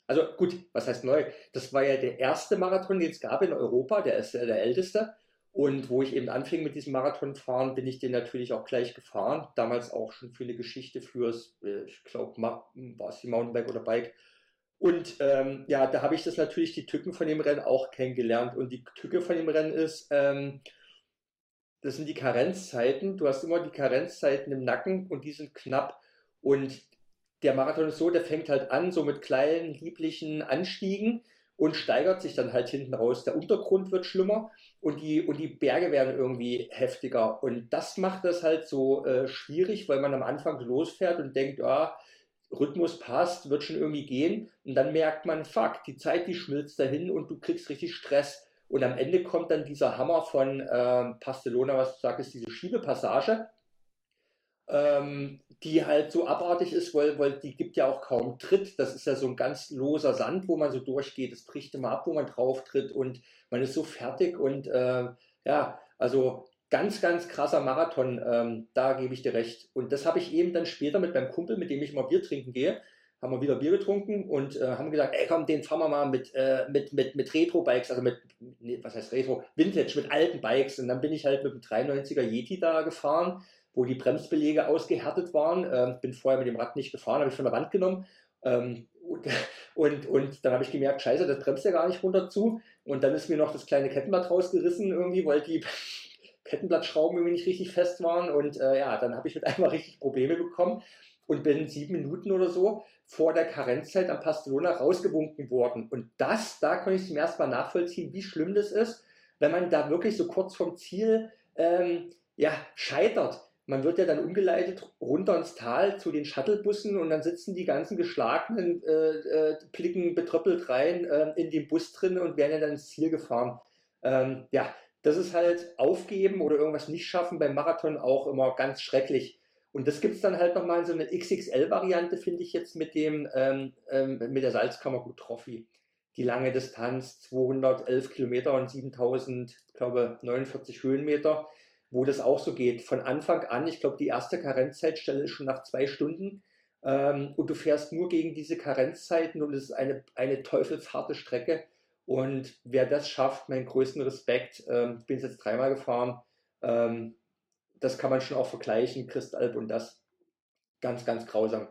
Also gut, was heißt neu? Das war ja der erste Marathon, den es gab in Europa, der ist ja der älteste. Und wo ich eben anfing mit diesem Marathonfahren, bin ich den natürlich auch gleich gefahren. Damals auch schon für eine Geschichte fürs, äh, ich glaube, war es die Mountainbike oder Bike. Und ähm, ja, da habe ich das natürlich, die Tücken von dem Rennen auch kennengelernt. Und die Tücke von dem Rennen ist, ähm, das sind die Karenzzeiten. Du hast immer die Karenzzeiten im Nacken und die sind knapp. Und der Marathon ist so, der fängt halt an, so mit kleinen, lieblichen Anstiegen und steigert sich dann halt hinten raus. Der Untergrund wird schlimmer und die, und die Berge werden irgendwie heftiger. Und das macht das halt so äh, schwierig, weil man am Anfang losfährt und denkt, ah, Rhythmus passt, wird schon irgendwie gehen. Und dann merkt man, fuck, die Zeit, die schmilzt dahin und du kriegst richtig Stress. Und am Ende kommt dann dieser Hammer von äh, Pastelona, was du sagst, diese Schiebepassage ähm, die halt so abartig ist, weil, weil die gibt ja auch kaum Tritt. Das ist ja so ein ganz loser Sand, wo man so durchgeht. Es bricht immer ab, wo man drauf tritt und man ist so fertig und äh, ja, also ganz, ganz krasser Marathon, ähm, da gebe ich dir recht. Und das habe ich eben dann später mit meinem Kumpel, mit dem ich immer Bier trinken gehe, haben wir wieder Bier getrunken und äh, haben gesagt, ey komm, den fahren wir mal mit, äh, mit, mit, mit Retro-Bikes, also mit, nee, was heißt Retro, Vintage, mit alten Bikes. Und dann bin ich halt mit dem 93er Yeti da gefahren wo die Bremsbeläge ausgehärtet waren. Ähm, bin vorher mit dem Rad nicht gefahren, habe ich von der Wand genommen. Ähm, und, und, und, dann habe ich gemerkt, scheiße, das bremst ja gar nicht runter zu. Und dann ist mir noch das kleine Kettenblatt rausgerissen irgendwie, weil die Kettenblattschrauben irgendwie nicht richtig fest waren. Und äh, ja, dann habe ich mit einmal richtig Probleme bekommen und bin sieben Minuten oder so vor der Karenzzeit am Pastelona rausgewunken worden. Und das, da kann ich zum ersten Mal nachvollziehen, wie schlimm das ist, wenn man da wirklich so kurz vom Ziel ähm, ja, scheitert man wird ja dann umgeleitet runter ins Tal zu den Shuttlebussen und dann sitzen die ganzen geschlagenen äh, äh, Plicken betröppelt rein äh, in den Bus drin und werden ja dann ins Ziel gefahren. Ähm, ja, das ist halt aufgeben oder irgendwas nicht schaffen beim Marathon auch immer ganz schrecklich. Und das gibt es dann halt nochmal in so eine XXL-Variante, finde ich jetzt mit dem ähm, ähm, mit der Salzkammergut Trophy. Die lange Distanz, 211 Kilometer und 7000, glaube 49 Höhenmeter wo das auch so geht. Von Anfang an, ich glaube, die erste Karenzzeitstelle ist schon nach zwei Stunden ähm, und du fährst nur gegen diese Karenzzeiten und es ist eine, eine teufelsharte Strecke. Und wer das schafft, meinen größten Respekt, ähm, ich bin jetzt dreimal gefahren, ähm, das kann man schon auch vergleichen, Christalp und das. Ganz, ganz grausam.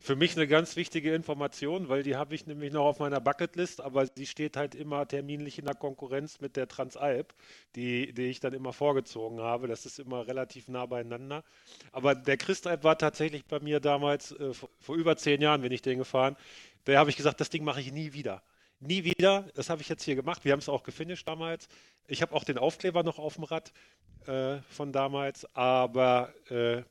Für mich eine ganz wichtige Information, weil die habe ich nämlich noch auf meiner Bucketlist, aber sie steht halt immer terminlich in der Konkurrenz mit der Transalp, die, die ich dann immer vorgezogen habe. Das ist immer relativ nah beieinander. Aber der Christalp war tatsächlich bei mir damals, äh, vor, vor, über zehn Jahren bin ich den gefahren. Da habe ich gesagt, das Ding mache ich nie wieder. Nie wieder. Das habe ich jetzt hier gemacht. Wir haben es auch gefinisht damals. Ich habe auch den Aufkleber noch auf dem Rad äh, von damals, aber äh,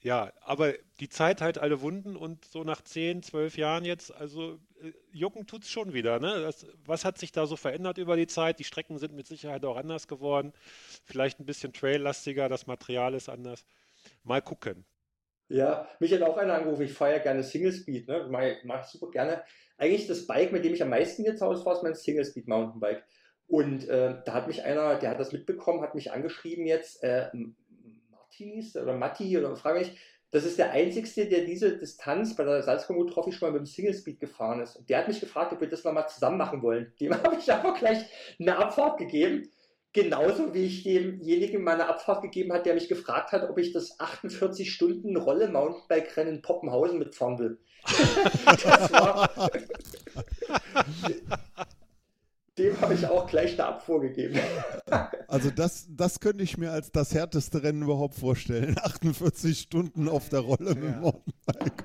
ja, aber die Zeit halt alle Wunden und so nach 10, 12 Jahren jetzt, also äh, jucken tut es schon wieder. Ne? Das, was hat sich da so verändert über die Zeit? Die Strecken sind mit Sicherheit auch anders geworden. Vielleicht ein bisschen traillastiger, das Material ist anders. Mal gucken. Ja, mich hat auch einer angerufen, ich fahre ja gerne Single Speed, ne? Mach ich super gerne. Eigentlich das Bike, mit dem ich am meisten jetzt ausfahre, ist mein Single Speed Mountainbike. Und äh, da hat mich einer, der hat das mitbekommen, hat mich angeschrieben jetzt, äh, Mattis oder Matti oder frage ich, das ist der einzigste, der diese Distanz bei der Salzkongo Trophy schon mal mit dem Single Speed gefahren ist. Und der hat mich gefragt, ob wir das mal zusammen machen wollen. Dem habe ich aber gleich eine Abfahrt gegeben. Genauso wie ich demjenigen meine Abfahrt gegeben hat, der mich gefragt hat, ob ich das 48 Stunden Rolle Mountainbike Rennen in Poppenhausen mitfahren will. das war dem habe ich auch gleich eine Abfuhr gegeben. Also das, das könnte ich mir als das härteste Rennen überhaupt vorstellen. 48 Stunden auf der Rolle ja. mit dem Mountainbike.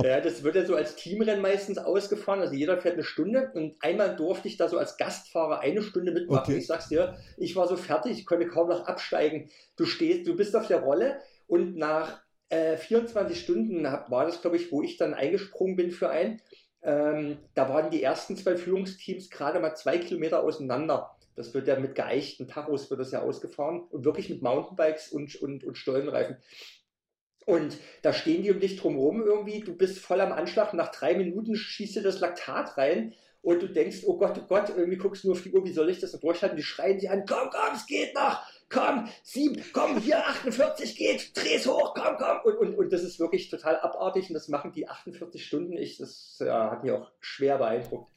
Ja, das wird ja so als Teamrennen meistens ausgefahren. Also jeder fährt eine Stunde und einmal durfte ich da so als Gastfahrer eine Stunde mitmachen. Okay. Ich sag's dir, ich war so fertig, ich konnte kaum noch absteigen. Du stehst, du bist auf der Rolle und nach äh, 24 Stunden war das, glaube ich, wo ich dann eingesprungen bin für einen. Ähm, da waren die ersten zwei Führungsteams gerade mal zwei Kilometer auseinander. Das wird ja mit geeichten Tachos wird das ja ausgefahren und wirklich mit Mountainbikes und, und, und Stollenreifen. Und da stehen die um dich drumherum irgendwie, du bist voll am Anschlag, nach drei Minuten schießt dir das Laktat rein und du denkst, oh Gott, oh Gott, irgendwie guckst du nur auf die Uhr, wie soll ich das noch durchhalten? Die schreien dich an, komm, komm, es geht noch, komm, sieben, komm, hier 48 geht, dreh's hoch, komm, komm. Und, und, und das ist wirklich total abartig und das machen die 48 Stunden. Ich, das ja, hat mich auch schwer beeindruckt.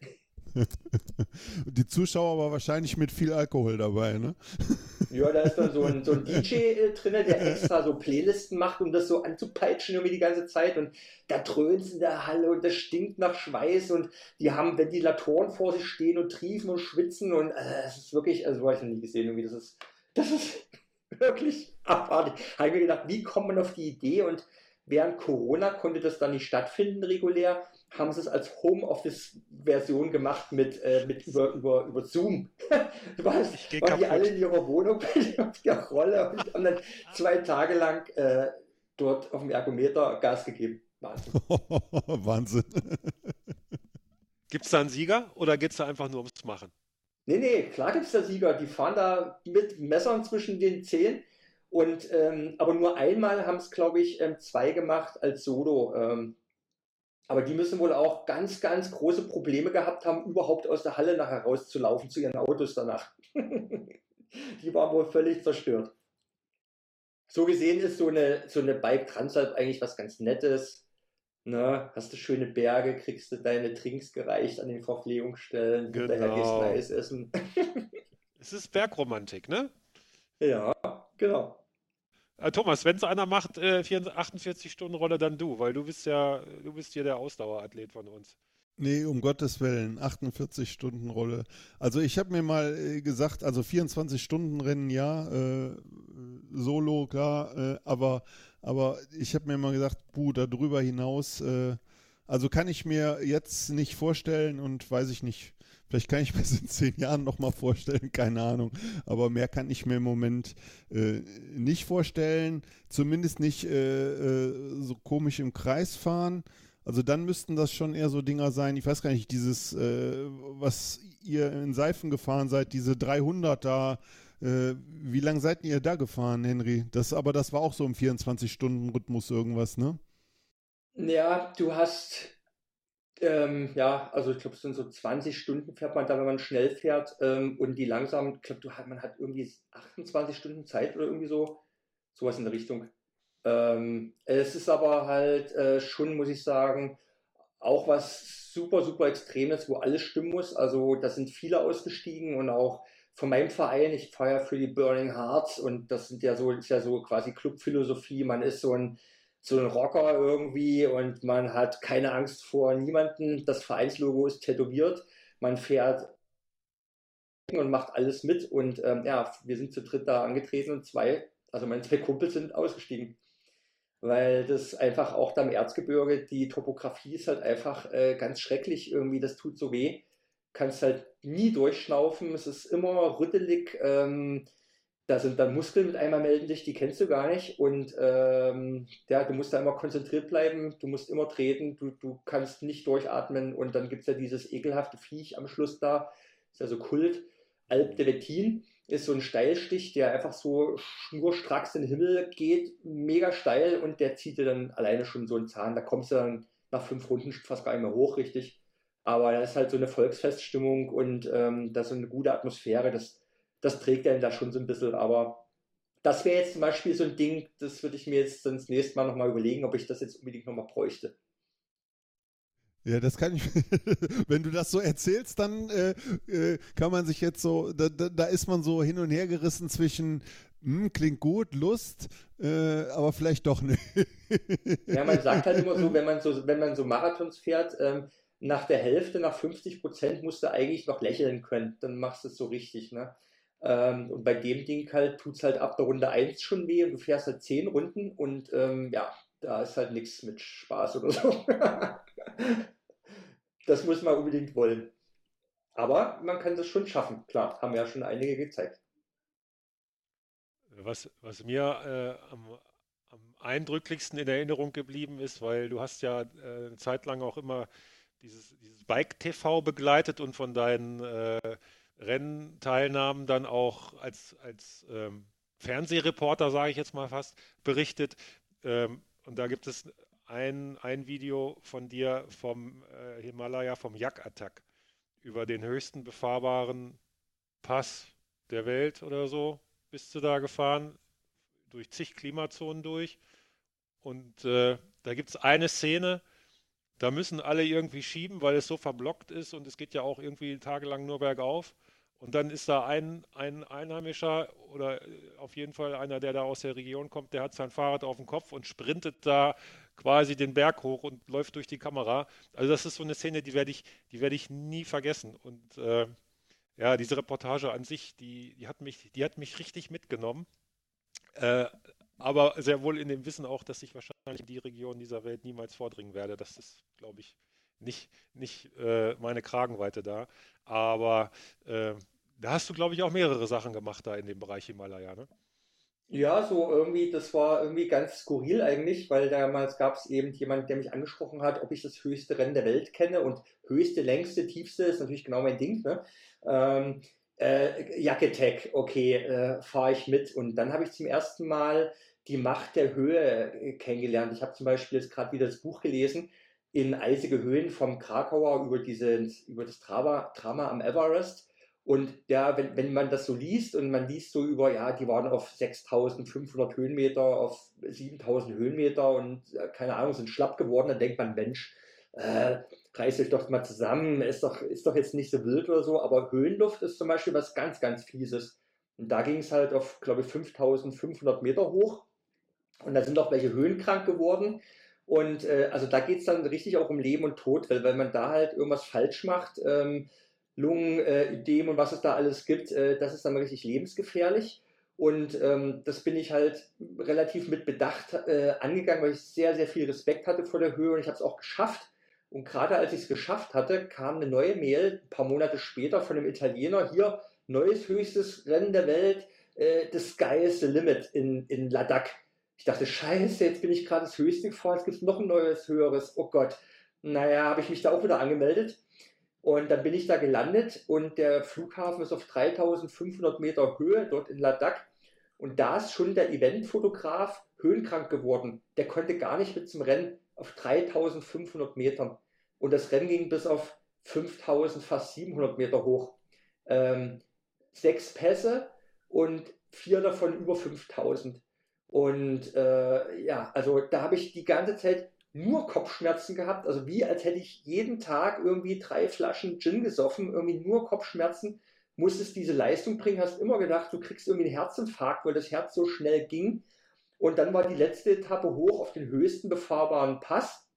Die Zuschauer war wahrscheinlich mit viel Alkohol dabei, ne? Ja, da ist dann so ein, so ein DJ äh, drin, der extra so Playlisten macht, um das so anzupeitschen irgendwie die ganze Zeit. Und da dröhnt in der Halle und das stinkt nach Schweiß und die haben Ventilatoren vor sich stehen und triefen und schwitzen und äh, es ist wirklich, also habe ich noch nie gesehen, irgendwie, das ist, das ist wirklich abartig. Habe ich mir gedacht, wie kommt man auf die Idee und während Corona konnte das dann nicht stattfinden regulär haben sie es als Homeoffice-Version gemacht mit, äh, mit über, über, über Zoom. du weißt, waren kaputt. die alle in ihrer Wohnung auf der Rolle und haben dann zwei Tage lang äh, dort auf dem Ergometer Gas gegeben. Wahnsinn. Wahnsinn. Gibt es da einen Sieger oder geht es da einfach nur ums Machen? Nee, nee, klar gibt es da Sieger. Die fahren da mit Messern zwischen den Zehen. Und, ähm, aber nur einmal haben es, glaube ich, ähm, zwei gemacht als Solo. Ähm, aber die müssen wohl auch ganz, ganz große Probleme gehabt haben, überhaupt aus der Halle nachher rauszulaufen zu ihren Autos danach. die waren wohl völlig zerstört. So gesehen ist so eine, so eine Bike Transalp eigentlich was ganz Nettes. Ne? Hast du schöne Berge, kriegst du deine Trinks gereicht an den Verpflegungsstellen, genau. daher gehst du Eis essen. es ist Bergromantik, ne? Ja, genau. Äh, Thomas, wenn es einer macht, äh, 48-Stunden-Rolle, dann du, weil du bist ja, du bist hier der Ausdauerathlet von uns. Nee, um Gottes Willen, 48-Stunden-Rolle. Also ich habe mir mal äh, gesagt, also 24-Stunden-Rennen, ja, äh, solo, klar, äh, aber, aber ich habe mir mal gesagt, buh, darüber hinaus, äh, also kann ich mir jetzt nicht vorstellen und weiß ich nicht, Vielleicht kann ich mir das in zehn Jahren nochmal vorstellen, keine Ahnung. Aber mehr kann ich mir im Moment äh, nicht vorstellen. Zumindest nicht äh, äh, so komisch im Kreis fahren. Also dann müssten das schon eher so Dinger sein. Ich weiß gar nicht, dieses, äh, was ihr in Seifen gefahren seid, diese 300 da. Äh, wie lange seid ihr da gefahren, Henry? Das, aber das war auch so im 24-Stunden-Rhythmus irgendwas, ne? Ja, du hast ähm, ja, also ich glaube, es sind so 20 Stunden fährt man da, wenn man schnell fährt. Ähm, und die langsam, ich glaube, man hat irgendwie 28 Stunden Zeit oder irgendwie so. Sowas in der Richtung. Ähm, es ist aber halt äh, schon, muss ich sagen, auch was super, super Extremes, wo alles stimmen muss. Also da sind viele ausgestiegen und auch von meinem Verein, ich ja für die Burning Hearts und das sind ja so, ist ja so quasi Clubphilosophie. Man ist so ein so ein Rocker irgendwie und man hat keine Angst vor niemanden. Das Vereinslogo ist tätowiert. Man fährt und macht alles mit. Und ähm, ja, wir sind zu dritt da angetreten und zwei, also meine zwei Kumpels sind ausgestiegen. Weil das einfach auch da im Erzgebirge, die Topografie ist halt einfach äh, ganz schrecklich irgendwie, das tut so weh. Kannst halt nie durchschnaufen, es ist immer rüttelig. Ähm, da sind dann Muskeln mit einmal melden dich, die kennst du gar nicht. Und ähm, ja, du musst da immer konzentriert bleiben, du musst immer treten, du, du kannst nicht durchatmen. Und dann gibt es ja dieses ekelhafte Viech am Schluss da, ist ja so Kult. Alp de Wettin ist so ein Steilstich, der einfach so schnurstracks in den Himmel geht, mega steil und der zieht dir dann alleine schon so einen Zahn. Da kommst du dann nach fünf Runden fast gar nicht mehr hoch, richtig. Aber da ist halt so eine Volksfeststimmung und ähm, da ist so eine gute Atmosphäre. Das, das trägt einen da schon so ein bisschen, aber das wäre jetzt zum Beispiel so ein Ding, das würde ich mir jetzt das nächste Mal nochmal überlegen, ob ich das jetzt unbedingt nochmal bräuchte. Ja, das kann ich. Wenn du das so erzählst, dann äh, äh, kann man sich jetzt so, da, da, da, ist man so hin und her gerissen zwischen, hm, klingt gut, Lust, äh, aber vielleicht doch nicht. ja, man sagt halt immer so, wenn man so, wenn man so Marathons fährt, ähm, nach der Hälfte, nach 50 Prozent musst du eigentlich noch lächeln können. Dann machst du es so richtig. Ne? Ähm, und bei dem Ding halt tut es halt ab der Runde 1 schon weh und du fährst halt 10 Runden und ähm, ja, da ist halt nichts mit Spaß oder so. das muss man unbedingt wollen. Aber man kann das schon schaffen, klar, haben ja schon einige gezeigt. Was, was mir äh, am, am, eindrücklichsten in Erinnerung geblieben ist, weil du hast ja äh, eine Zeit lang auch immer dieses, dieses Bike-TV begleitet und von deinen äh, Rennteilnahmen dann auch als, als ähm, Fernsehreporter, sage ich jetzt mal fast, berichtet. Ähm, und da gibt es ein, ein Video von dir vom äh, Himalaya, vom Yak-Attack, über den höchsten befahrbaren Pass der Welt oder so. Bist du da gefahren, durch zig Klimazonen durch. Und äh, da gibt es eine Szene, da müssen alle irgendwie schieben, weil es so verblockt ist und es geht ja auch irgendwie tagelang nur bergauf. Und dann ist da ein, ein Einheimischer oder äh, auf jeden Fall einer, der da aus der Region kommt, der hat sein Fahrrad auf dem Kopf und sprintet da quasi den Berg hoch und läuft durch die Kamera. Also das ist so eine Szene, die werde ich, die werde ich nie vergessen. Und äh, ja, diese Reportage an sich, die, die, hat mich, die hat mich richtig mitgenommen. Äh, aber sehr wohl in dem Wissen auch, dass ich wahrscheinlich in die Region dieser Welt niemals vordringen werde. Das ist, glaube ich, nicht, nicht äh, meine Kragenweite da. Aber äh, da hast du, glaube ich, auch mehrere Sachen gemacht da in dem Bereich Himalaya, ne? Ja, so irgendwie, das war irgendwie ganz skurril eigentlich, weil damals gab es eben jemand, der mich angesprochen hat, ob ich das höchste Rennen der Welt kenne und höchste, längste, tiefste ist natürlich genau mein Ding. Ne? Ähm, äh, Jacketek, okay, äh, fahre ich mit. Und dann habe ich zum ersten Mal die Macht der Höhe äh, kennengelernt. Ich habe zum Beispiel jetzt gerade wieder das Buch gelesen, in eisige Höhen vom Krakauer über, dieses, über das Drama, Drama am Everest. Und ja, wenn, wenn man das so liest und man liest so über, ja, die waren auf 6500 Höhenmeter, auf 7000 Höhenmeter und äh, keine Ahnung, sind schlapp geworden, dann denkt man, Mensch, äh, reißt euch doch mal zusammen, ist doch, ist doch jetzt nicht so wild oder so, aber Höhenluft ist zum Beispiel was ganz, ganz Fieses. Und da ging es halt auf, glaube ich, 5500 Meter hoch. Und da sind auch welche höhenkrank geworden. Und äh, also da geht es dann richtig auch um Leben und Tod, weil wenn man da halt irgendwas falsch macht, ähm, Lungenödem äh, und was es da alles gibt, äh, das ist dann richtig lebensgefährlich. Und ähm, das bin ich halt relativ mit Bedacht äh, angegangen, weil ich sehr, sehr viel Respekt hatte vor der Höhe und ich habe es auch geschafft. Und gerade als ich es geschafft hatte, kam eine neue Mail, ein paar Monate später von einem Italiener, hier, neues höchstes Rennen der Welt, äh, the sky is the limit in, in Ladakh. Ich dachte, scheiße, jetzt bin ich gerade das höchste gefahren, jetzt gibt es noch ein neues, höheres, oh Gott. Naja, habe ich mich da auch wieder angemeldet. Und dann bin ich da gelandet und der Flughafen ist auf 3500 Meter Höhe dort in Ladakh. Und da ist schon der Eventfotograf höhenkrank geworden. Der konnte gar nicht mit zum Rennen auf 3500 Metern. Und das Rennen ging bis auf 5000, fast 700 Meter hoch. Ähm, sechs Pässe und vier davon über 5000. Und äh, ja, also da habe ich die ganze Zeit nur Kopfschmerzen gehabt, also wie als hätte ich jeden Tag irgendwie drei Flaschen Gin gesoffen, irgendwie nur Kopfschmerzen, musstest diese Leistung bringen, hast immer gedacht, du kriegst irgendwie einen Herzinfarkt, weil das Herz so schnell ging. Und dann war die letzte Etappe hoch auf den höchsten befahrbaren Pass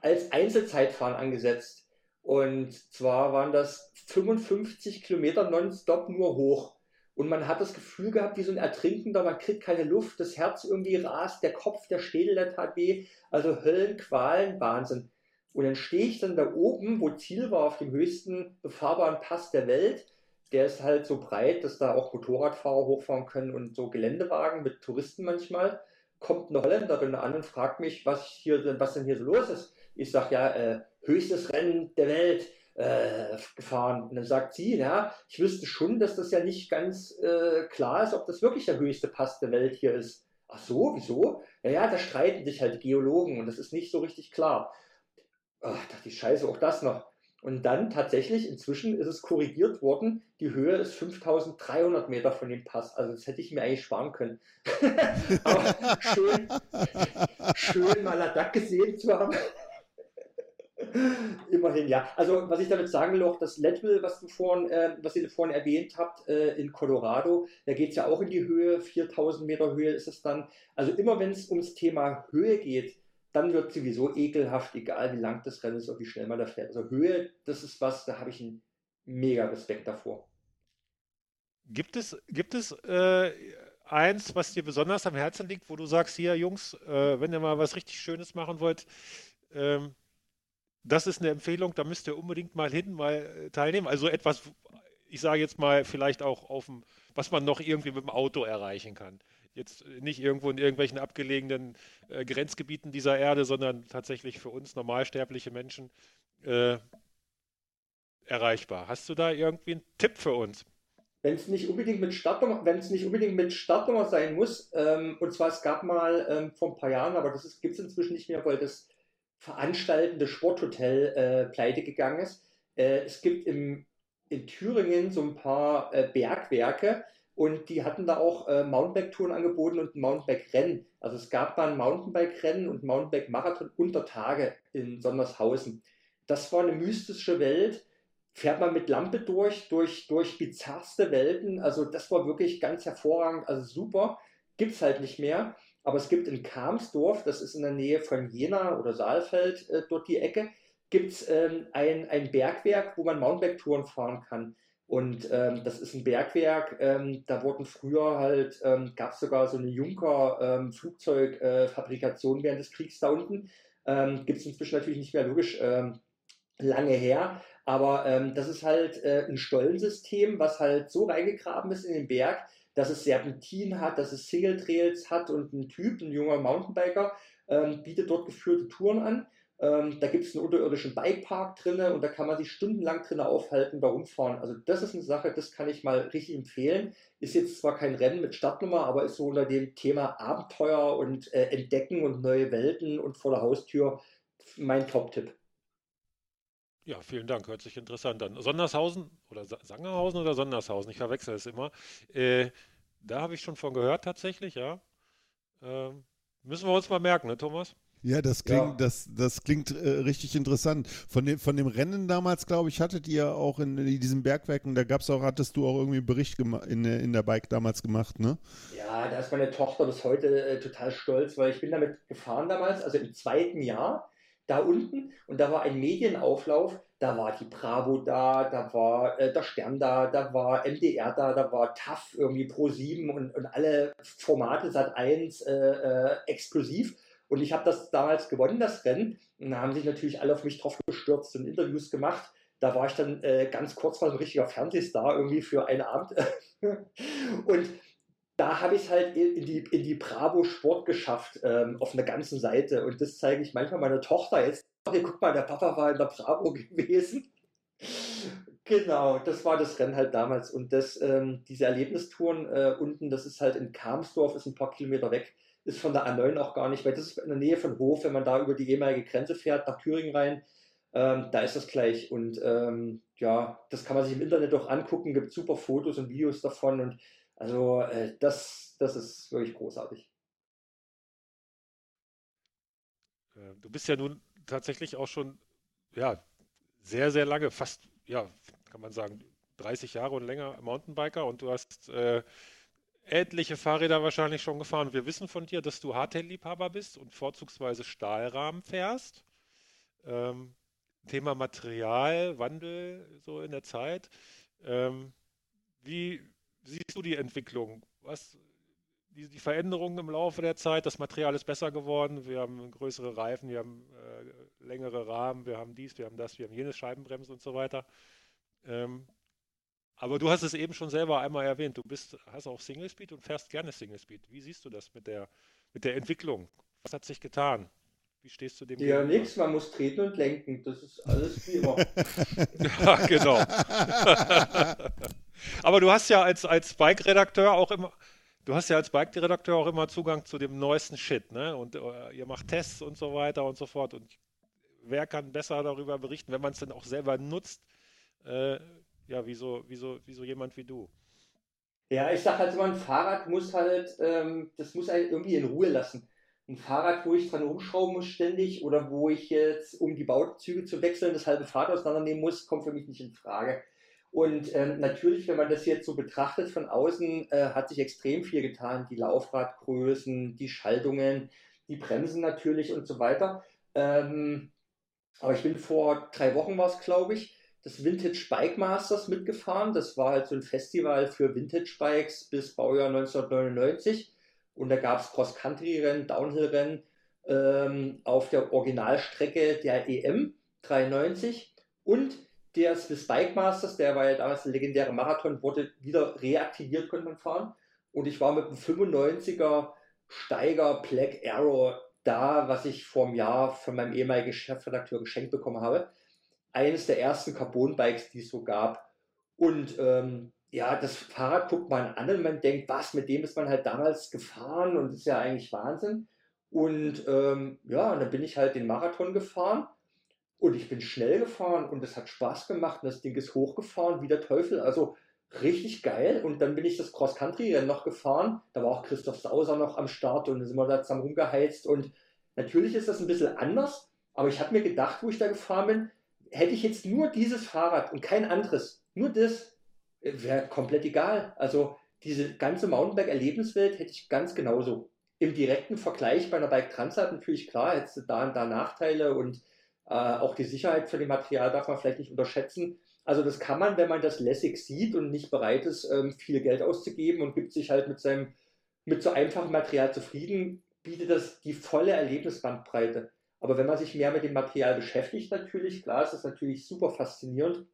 als Einzelzeitfahren angesetzt. Und zwar waren das 55 Kilometer nonstop nur hoch. Und man hat das Gefühl gehabt, wie so ein Ertrinkender, man kriegt keine Luft, das Herz irgendwie rast, der Kopf, der Schädel, der tat weh. Also Höllen, Qualen, Wahnsinn. Und dann stehe ich dann da oben, wo Ziel war, auf dem höchsten befahrbaren Pass der Welt. Der ist halt so breit, dass da auch Motorradfahrer hochfahren können und so Geländewagen mit Touristen manchmal. Kommt eine Holländerin an und fragt mich, was, hier, was denn hier so los ist. Ich sage, ja, äh, höchstes Rennen der Welt äh, gefahren. Und dann sagt sie, ja, ich wüsste schon, dass das ja nicht ganz äh, klar ist, ob das wirklich der höchste Pass der Welt hier ist. Ach so, wieso? Naja, da streiten sich halt Geologen und das ist nicht so richtig klar. Ach, dachte ich, scheiße, auch das noch. Und dann tatsächlich, inzwischen ist es korrigiert worden, die Höhe ist 5300 Meter von dem Pass. Also das hätte ich mir eigentlich sparen können. Aber schön, schön mal Ladakh gesehen zu haben. Immerhin, ja. Also, was ich damit sagen will, auch das Leadville, was du vorhin, äh, was ihr vorhin erwähnt habt, äh, in Colorado, da geht es ja auch in die Höhe, 4000 Meter Höhe ist es dann. Also, immer wenn es ums Thema Höhe geht, dann wird sowieso ekelhaft, egal wie lang das Rennen ist oder wie schnell man da fährt. Also Höhe, das ist was, da habe ich einen mega Respekt davor. Gibt es, gibt es äh, eins, was dir besonders am Herzen liegt, wo du sagst, hier Jungs, äh, wenn ihr mal was richtig Schönes machen wollt, ähm, das ist eine Empfehlung, da müsst ihr unbedingt mal hin, mal äh, teilnehmen. Also etwas, ich sage jetzt mal, vielleicht auch auf dem, was man noch irgendwie mit dem Auto erreichen kann. Jetzt nicht irgendwo in irgendwelchen abgelegenen äh, Grenzgebieten dieser Erde, sondern tatsächlich für uns normalsterbliche Menschen äh, erreichbar. Hast du da irgendwie einen Tipp für uns? wenn es nicht unbedingt mit Startnummer, wenn es nicht unbedingt mit Startnummer sein muss, ähm, und zwar es gab mal ähm, vor ein paar Jahren, aber das gibt es inzwischen nicht mehr, weil das veranstaltende Sporthotel äh, pleite gegangen ist. Äh, es gibt im, in Thüringen so ein paar äh, Bergwerke und die hatten da auch äh, Mountainbike-Touren angeboten und Mountainbike-Rennen. Also es gab mal ein Mountainbike-Rennen und Mountainbike-Marathon unter Tage in Sondershausen. Das war eine mystische Welt fährt man mit Lampe durch, durch, durch bizarrste Welten. Also das war wirklich ganz hervorragend, also super. Gibt es halt nicht mehr. Aber es gibt in Kamsdorf, das ist in der Nähe von Jena oder Saalfeld, äh, dort die Ecke, gibt es ähm, ein, ein Bergwerk, wo man Mountainbike-Touren fahren kann. Und ähm, das ist ein Bergwerk, ähm, da wurden früher halt, ähm, gab es sogar so eine Junker-Flugzeugfabrikation ähm, während des Kriegs da unten. Ähm, gibt es inzwischen natürlich nicht mehr, logisch, ähm, lange her. Aber ähm, das ist halt äh, ein Stollensystem, was halt so reingegraben ist in den Berg, dass es Serpentin hat, dass es Single Trails hat und ein Typ, ein junger Mountainbiker, ähm, bietet dort geführte Touren an. Ähm, da gibt es einen unterirdischen Bikepark drin und da kann man sich stundenlang drin aufhalten, da rumfahren. Also das ist eine Sache, das kann ich mal richtig empfehlen. Ist jetzt zwar kein Rennen mit Startnummer, aber ist so unter dem Thema Abenteuer und äh, Entdecken und neue Welten und vor der Haustür mein Top-Tipp. Ja, vielen Dank. Hört sich interessant an. Sondershausen oder Sangerhausen oder Sondershausen? Ich verwechsel es immer. Äh, da habe ich schon von gehört tatsächlich, ja. Ähm, müssen wir uns mal merken, ne, Thomas? Ja, das klingt, ja. Das, das klingt äh, richtig interessant. Von dem, von dem Rennen damals, glaube ich, hattet ihr auch in, in diesen Bergwerken, da gab's auch, hattest du auch irgendwie einen Bericht in, in der Bike damals gemacht, ne? Ja, da ist meine Tochter bis heute äh, total stolz, weil ich bin damit gefahren damals, also im zweiten Jahr da unten und da war ein Medienauflauf, da war die Bravo da, da war äh, der Stern da, da war MDR da, da war TAF irgendwie Pro 7 und, und alle Formate Sat 1 äh, äh, exklusiv. Und ich habe das damals gewonnen, das Rennen. Und da haben sich natürlich alle auf mich drauf gestürzt und Interviews gemacht. Da war ich dann äh, ganz kurz mal ein richtiger Fernsehstar irgendwie für einen Abend. und da habe ich es halt in die, in die Bravo Sport geschafft, ähm, auf einer ganzen Seite. Und das zeige ich manchmal meiner Tochter jetzt. Hey, guck mal, der Papa war in der Bravo gewesen. genau, das war das Rennen halt damals. Und das, ähm, diese Erlebnistouren äh, unten, das ist halt in Kamsdorf, ist ein paar Kilometer weg, ist von der A9 auch gar nicht, weil das ist in der Nähe von Hof, wenn man da über die ehemalige Grenze fährt, nach Thüringen rein. Ähm, da ist das gleich. Und ähm, ja, das kann man sich im Internet auch angucken, gibt super Fotos und Videos davon. Und also äh, das, das ist wirklich großartig. Äh, du bist ja nun tatsächlich auch schon ja, sehr, sehr lange, fast, ja, kann man sagen, 30 Jahre und länger Mountainbiker und du hast äh, etliche Fahrräder wahrscheinlich schon gefahren. Wir wissen von dir, dass du Hardtail-Liebhaber bist und vorzugsweise Stahlrahmen fährst. Ähm, Thema Material, Wandel so in der Zeit. Ähm, wie, siehst du die Entwicklung? Was, die, die Veränderungen im Laufe der Zeit, das Material ist besser geworden, wir haben größere Reifen, wir haben äh, längere Rahmen, wir haben dies, wir haben das, wir haben jenes Scheibenbremsen und so weiter. Ähm, aber du hast es eben schon selber einmal erwähnt, du bist, hast auch Single Speed und fährst gerne Single Speed. Wie siehst du das mit der, mit der Entwicklung? Was hat sich getan? Wie stehst du dem? Ja, nichts, man muss treten und lenken. Das ist alles wie immer. ja, genau. Aber du hast ja als, als Bike-Redakteur auch immer, du hast ja als Bike-Redakteur auch immer Zugang zu dem neuesten Shit, ne? Und uh, ihr macht Tests und so weiter und so fort. Und wer kann besser darüber berichten, wenn man es dann auch selber nutzt? Äh, ja, wieso, wieso, wieso jemand wie du? Ja, ich sag halt so, ein Fahrrad muss halt, ähm, das muss halt irgendwie in Ruhe lassen. Ein Fahrrad, wo ich dran rumschrauben muss ständig oder wo ich jetzt, um die Bauzüge zu wechseln, das halbe Fahrrad auseinandernehmen muss, kommt für mich nicht in Frage. Und ähm, natürlich, wenn man das jetzt so betrachtet von außen, äh, hat sich extrem viel getan. Die Laufradgrößen, die Schaltungen, die Bremsen natürlich und so weiter. Ähm, aber ich bin vor drei Wochen war es, glaube ich, das Vintage Bike Masters mitgefahren. Das war halt so ein Festival für Vintage Bikes bis Baujahr 1999. Und da gab es Cross-Country-Rennen, Downhill-Rennen ähm, auf der Originalstrecke der EM 93. Und der Swiss Bike Masters, der war ja damals ein legendärer Marathon, wurde wieder reaktiviert, konnte man fahren. Und ich war mit einem 95er Steiger Black Arrow da, was ich vor einem Jahr von meinem ehemaligen Chefredakteur geschenkt bekommen habe. Eines der ersten Carbon-Bikes, die es so gab. Und ähm, ja, das Fahrrad guckt man an und man denkt, was, mit dem ist man halt damals gefahren und ist ja eigentlich Wahnsinn. Und ähm, ja, und dann bin ich halt den Marathon gefahren und ich bin schnell gefahren und es hat Spaß gemacht und das Ding ist hochgefahren wie der Teufel. Also richtig geil. Und dann bin ich das Cross-Country-Rennen noch gefahren. Da war auch Christoph Sauser noch am Start und dann sind wir da zusammen rumgeheizt. Und natürlich ist das ein bisschen anders, aber ich habe mir gedacht, wo ich da gefahren bin, hätte ich jetzt nur dieses Fahrrad und kein anderes, nur das, wäre komplett egal. Also diese ganze Mountainbike-Erlebniswelt hätte ich ganz genauso. Im direkten Vergleich bei einer Bike Transat natürlich klar, hättest du da und da Nachteile und äh, auch die Sicherheit für dem Material darf man vielleicht nicht unterschätzen. Also das kann man, wenn man das lässig sieht und nicht bereit ist, ähm, viel Geld auszugeben und gibt sich halt mit seinem mit so einfachem Material zufrieden, bietet das die volle Erlebnisbandbreite. Aber wenn man sich mehr mit dem Material beschäftigt, natürlich, klar, ist das natürlich super faszinierend,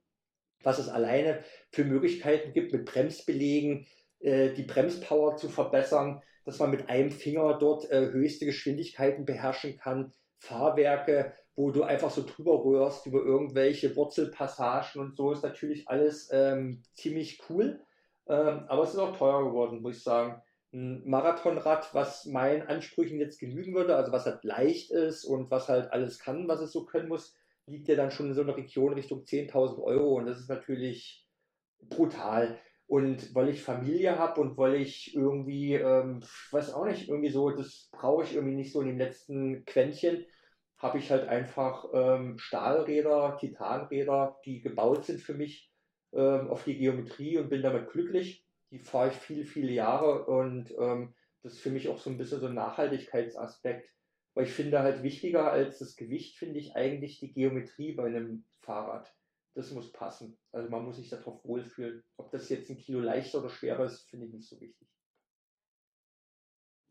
was es alleine für Möglichkeiten gibt, mit Bremsbelegen äh, die Bremspower zu verbessern, dass man mit einem Finger dort äh, höchste Geschwindigkeiten beherrschen kann, Fahrwerke, wo du einfach so drüber rührst über irgendwelche Wurzelpassagen und so, ist natürlich alles ähm, ziemlich cool. Ähm, aber es ist auch teuer geworden, muss ich sagen. Ein Marathonrad, was meinen Ansprüchen jetzt genügen würde, also was halt leicht ist und was halt alles kann, was es so können muss, liegt ja dann schon in so einer Region Richtung 10.000 Euro und das ist natürlich brutal. Und weil ich Familie habe und weil ich irgendwie, ähm, weiß auch nicht, irgendwie so, das brauche ich irgendwie nicht so in den letzten Quäntchen, habe ich halt einfach ähm, Stahlräder, Titanräder, die gebaut sind für mich ähm, auf die Geometrie und bin damit glücklich. Die fahre ich viele, viele Jahre und ähm, das ist für mich auch so ein bisschen so ein Nachhaltigkeitsaspekt. Weil ich finde halt wichtiger als das Gewicht, finde ich eigentlich die Geometrie bei einem Fahrrad das muss passen. Also man muss sich darauf wohlfühlen. Ob das jetzt ein Kilo leichter oder schwerer ist, finde ich nicht so wichtig.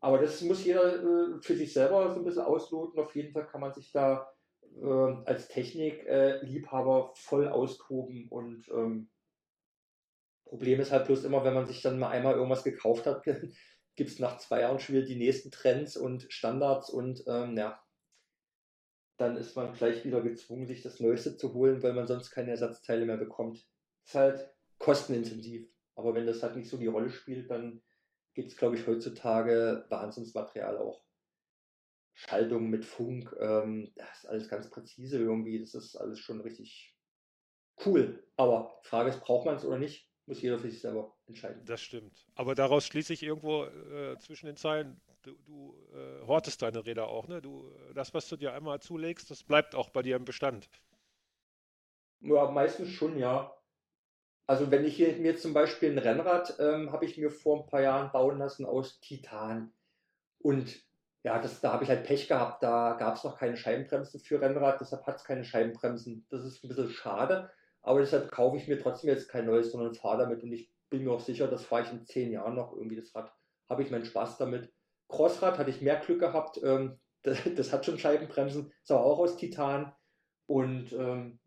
Aber das muss jeder äh, für sich selber so ein bisschen ausloten. Auf jeden Fall kann man sich da äh, als Technikliebhaber voll austoben. Und ähm, Problem ist halt bloß immer, wenn man sich dann mal einmal irgendwas gekauft hat, gibt es nach zwei Jahren schon wieder die nächsten Trends und Standards und ähm, ja, dann ist man gleich wieder gezwungen, sich das Neueste zu holen, weil man sonst keine Ersatzteile mehr bekommt. Ist halt kostenintensiv. Aber wenn das halt nicht so die Rolle spielt, dann gibt es, glaube ich, heutzutage Wahnsinnsmaterial auch. Schaltung mit Funk, ähm, das ist alles ganz präzise irgendwie. Das ist alles schon richtig cool. Aber Frage ist, braucht man es oder nicht? Muss jeder für sich selber entscheiden. Das stimmt. Aber daraus schließe ich irgendwo äh, zwischen den Zeilen, du, du äh, hortest deine Räder auch, ne? Du, das, was du dir einmal zulegst, das bleibt auch bei dir im Bestand. Ja, meistens schon, ja. Also wenn ich hier mir zum Beispiel ein Rennrad ähm, habe ich mir vor ein paar Jahren bauen lassen aus Titan. Und ja, das, da habe ich halt Pech gehabt. Da gab es noch keine Scheibenbremsen für Rennrad, deshalb hat es keine Scheibenbremsen. Das ist ein bisschen schade, aber deshalb kaufe ich mir trotzdem jetzt kein neues, sondern fahre damit. Und ich bin mir auch sicher, das fahre ich in zehn Jahren noch irgendwie das Rad. Habe ich meinen Spaß damit. Crossrad hatte ich mehr Glück gehabt. Ähm, das, das, hat schon Scheibenbremsen, ist aber auch aus Titan. Und ähm,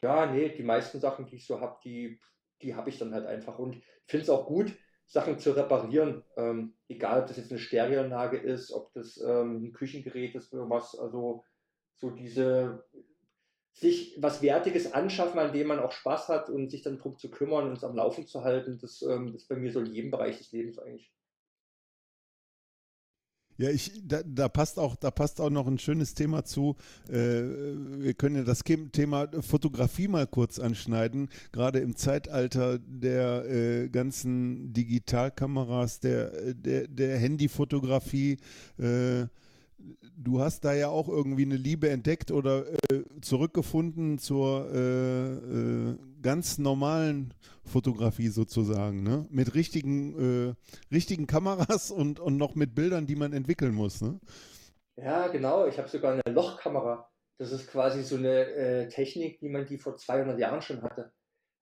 ja, nee, die meisten Sachen, die ich so habe, die, die habe ich dann halt einfach. Und ich finde es auch gut, Sachen zu reparieren. Ähm, egal, ob das jetzt eine Stereoanlage ist, ob das ähm, ein Küchengerät ist oder was. Also so diese sich was Wertiges anschaffen, an dem man auch Spaß hat und sich dann darum zu kümmern und es am Laufen zu halten, das, ähm, ist bei mir so in jedem Bereich des Lebens eigentlich. Ja, ich, da, da, passt auch, da passt auch noch ein schönes Thema zu. Äh, wir können ja das Thema Fotografie mal kurz anschneiden. Gerade im Zeitalter der äh, ganzen Digitalkameras, der, der, der Handyfotografie. Äh, du hast da ja auch irgendwie eine Liebe entdeckt oder äh, zurückgefunden zur äh, äh, ganz normalen Fotografie sozusagen, ne? Mit richtigen, äh, richtigen Kameras und, und noch mit Bildern, die man entwickeln muss, ne? Ja, genau. Ich habe sogar eine Lochkamera. Das ist quasi so eine äh, Technik, wie man die vor 200 Jahren schon hatte.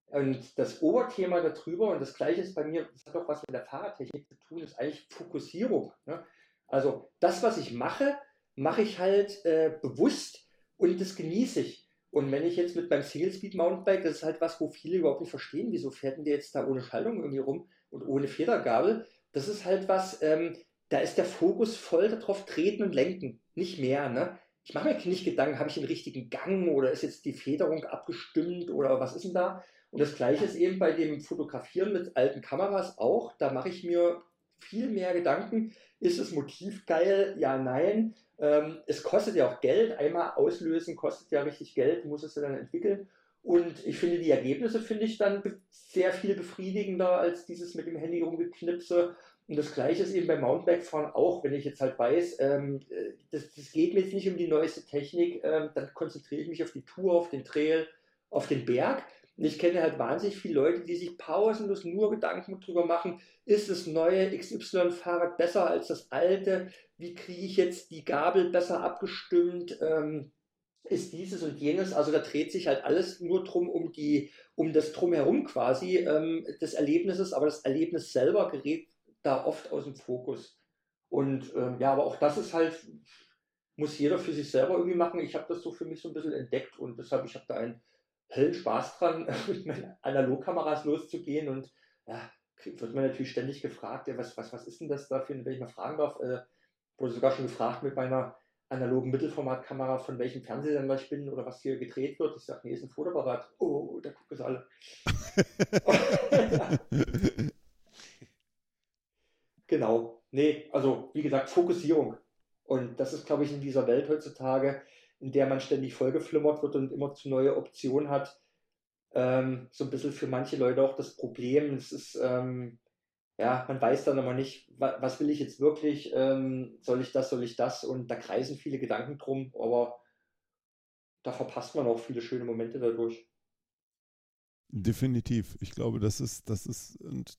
Und das Oberthema darüber, und das gleiche ist bei mir, das hat auch was mit der Fahrradtechnik zu tun, ist eigentlich Fokussierung. Ne? Also das, was ich mache, mache ich halt äh, bewusst und das genieße ich. Und wenn ich jetzt mit meinem Single Speed Mountainbike, das ist halt was, wo viele überhaupt nicht verstehen, wieso fährt denn der jetzt da ohne Schaltung irgendwie rum und ohne Federgabel. Das ist halt was, ähm, da ist der Fokus voll darauf, treten und lenken, nicht mehr. Ne? Ich mache mir nicht Gedanken, habe ich den richtigen Gang oder ist jetzt die Federung abgestimmt oder was ist denn da? Und das gleiche ist eben bei dem Fotografieren mit alten Kameras auch. Da mache ich mir viel mehr Gedanken. Ist das Motiv geil? Ja, nein. Ähm, es kostet ja auch Geld. Einmal auslösen kostet ja richtig Geld, muss es ja dann entwickeln. Und ich finde, die Ergebnisse finde ich dann sehr viel befriedigender als dieses mit dem Handy rumgeknipse. Und das Gleiche ist eben beim Mountainbike-Fahren auch, wenn ich jetzt halt weiß, ähm, das, das, geht mir jetzt nicht um die neueste Technik, ähm, dann konzentriere ich mich auf die Tour, auf den Trail, auf den Berg. Und ich kenne halt wahnsinnig viele Leute, die sich pausenlos nur Gedanken drüber machen, ist das neue XY-Fahrrad besser als das alte? Wie kriege ich jetzt die Gabel besser abgestimmt? Ähm, ist dieses und jenes, also da dreht sich halt alles nur drum um die, um das drumherum quasi ähm, des Erlebnisses, aber das Erlebnis selber gerät da oft aus dem Fokus. Und ähm, ja, aber auch das ist halt, muss jeder für sich selber irgendwie machen. Ich habe das so für mich so ein bisschen entdeckt und deshalb, ich habe da ein hellen Spaß dran, mit meinen Analogkameras loszugehen und ja, wird man natürlich ständig gefragt, ja, was, was, was ist denn das da für, wenn ich mal fragen darf, äh, wurde sogar schon gefragt mit meiner analogen Mittelformatkamera, von welchem Fernsehsender ich bin oder was hier gedreht wird. Ich sage, nee, ist ein Fotoapparat. Oh, da gucken sie alle. genau. Nee, also wie gesagt, Fokussierung. Und das ist, glaube ich, in dieser Welt heutzutage in der man ständig vollgeflimmert wird und immer zu neue Optionen hat, ähm, so ein bisschen für manche Leute auch das Problem. Es ist, ähm, ja, man weiß dann immer nicht, wa was will ich jetzt wirklich, ähm, soll ich das, soll ich das? Und da kreisen viele Gedanken drum, aber da verpasst man auch viele schöne Momente dadurch. Definitiv. Ich glaube, das ist, das ist, und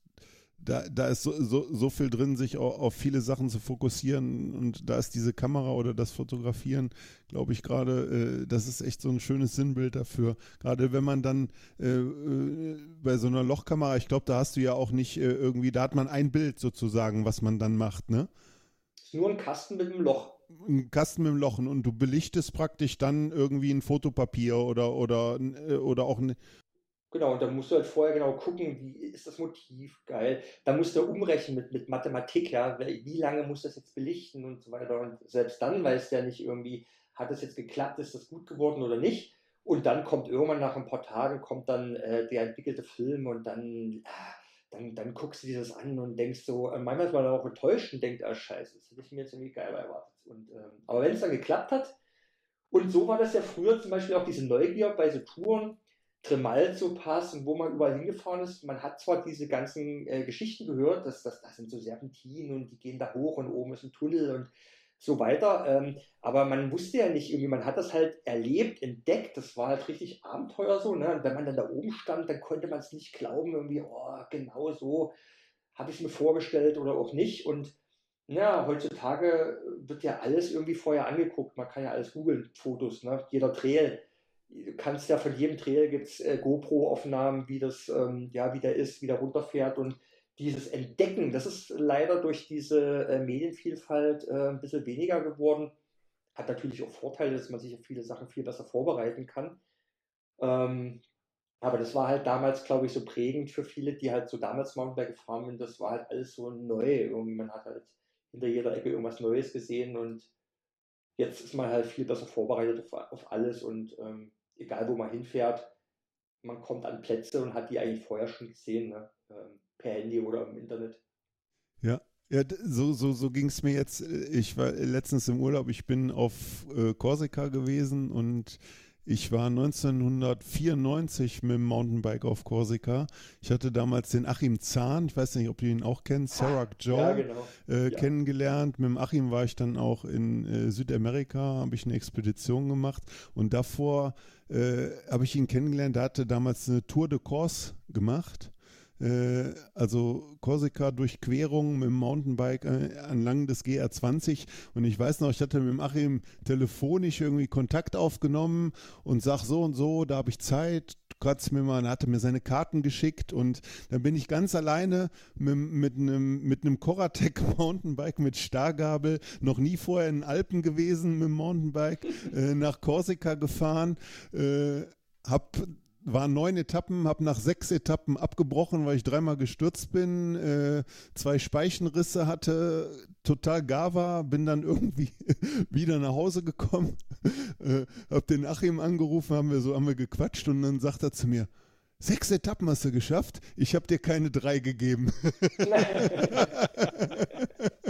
da, da ist so, so, so viel drin, sich auf, auf viele Sachen zu fokussieren und da ist diese Kamera oder das Fotografieren, glaube ich, gerade, äh, das ist echt so ein schönes Sinnbild dafür. Gerade wenn man dann äh, äh, bei so einer Lochkamera, ich glaube, da hast du ja auch nicht äh, irgendwie, da hat man ein Bild sozusagen, was man dann macht, ne? Ist nur ein Kasten mit einem Loch. Ein Kasten mit einem Loch und du belichtest praktisch dann irgendwie ein Fotopapier oder, oder, äh, oder auch ein, Genau, und da musst du halt vorher genau gucken, wie ist das Motiv geil. Da musst du umrechnen mit, mit Mathematik, ja, wie lange muss das jetzt belichten und so weiter. Und selbst dann weißt du ja nicht irgendwie, hat das jetzt geklappt, ist das gut geworden oder nicht. Und dann kommt irgendwann nach ein paar Tagen kommt dann äh, der entwickelte Film und dann, äh, dann, dann guckst du dir das an und denkst so, äh, manchmal ist man auch enttäuscht und denkt, ah scheiße, das hätte ich mir jetzt irgendwie geil erwartet. Und, ähm, aber wenn es dann geklappt hat, und so war das ja früher zum Beispiel auch diese Neugier bei so Touren, Tremalzo-Pass und wo man überall hingefahren ist. Man hat zwar diese ganzen äh, Geschichten gehört, dass das, das sind so Serpentinen und die gehen da hoch und oben ist ein Tunnel und so weiter. Ähm, aber man wusste ja nicht irgendwie, man hat das halt erlebt, entdeckt. Das war halt richtig Abenteuer so. Ne? Und wenn man dann da oben stand, dann konnte man es nicht glauben, irgendwie, oh, genau so habe ich es mir vorgestellt oder auch nicht. Und ja, heutzutage wird ja alles irgendwie vorher angeguckt. Man kann ja alles googeln, Fotos, ne? jeder Trail du kannst ja von jedem Trail gibt es äh, GoPro-Aufnahmen, wie das, ähm, ja, wie der ist, wie der runterfährt und dieses Entdecken, das ist leider durch diese äh, Medienvielfalt äh, ein bisschen weniger geworden. Hat natürlich auch Vorteile, dass man sich auf viele Sachen viel besser vorbereiten kann. Ähm, aber das war halt damals, glaube ich, so prägend für viele, die halt so damals Mountainbike gefahren sind. Das war halt alles so neu. Irgendwie man hat halt hinter jeder Ecke irgendwas Neues gesehen und jetzt ist man halt viel besser vorbereitet auf, auf alles und ähm, egal wo man hinfährt, man kommt an Plätze und hat die eigentlich vorher schon gesehen, ne? Ähm, per Handy oder im Internet. Ja, ja, so, so, so ging es mir jetzt. Ich war letztens im Urlaub, ich bin auf äh, Korsika gewesen und ich war 1994 mit dem Mountainbike auf Korsika. Ich hatte damals den Achim Zahn, ich weiß nicht, ob du ihn auch kennst, Sarah Joe, ja, genau. äh, ja. kennengelernt. Mit dem Achim war ich dann auch in äh, Südamerika, habe ich eine Expedition gemacht und davor äh, habe ich ihn kennengelernt. Der hatte damals eine Tour de Corse gemacht also Korsika-Durchquerung mit dem Mountainbike äh, anlang des GR20 und ich weiß noch, ich hatte mit Achim telefonisch irgendwie Kontakt aufgenommen und sag so und so, da habe ich Zeit, kratzt mir mal, hatte mir seine Karten geschickt. Und dann bin ich ganz alleine mit, einem mit einem Coratec Mountainbike mit Stargabel, noch nie vorher in den Alpen gewesen mit dem Mountainbike, äh, nach Korsika gefahren, äh, hab waren neun Etappen, habe nach sechs Etappen abgebrochen, weil ich dreimal gestürzt bin, äh, zwei Speichenrisse hatte, total gar war, bin dann irgendwie wieder nach Hause gekommen, äh, habe den Achim angerufen, haben wir so haben wir gequatscht und dann sagt er zu mir, sechs Etappen hast du geschafft, ich habe dir keine drei gegeben.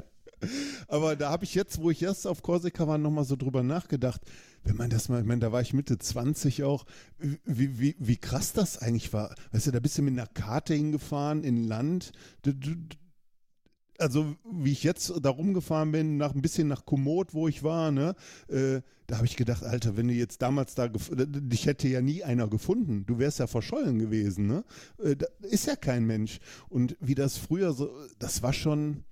Aber da habe ich jetzt, wo ich erst auf Korsika war, nochmal so drüber nachgedacht. Wenn man das mal, ich meine, da war ich Mitte 20 auch, wie, wie, wie krass das eigentlich war. Weißt du, da bist du mit einer Karte hingefahren in Land. Also wie ich jetzt da rumgefahren bin, nach ein bisschen nach Komoot, wo ich war, ne, äh, da habe ich gedacht, Alter, wenn du jetzt damals da, dich hätte ja nie einer gefunden, du wärst ja verschollen gewesen, ne? Äh, ist ja kein Mensch. Und wie das früher so, das war schon,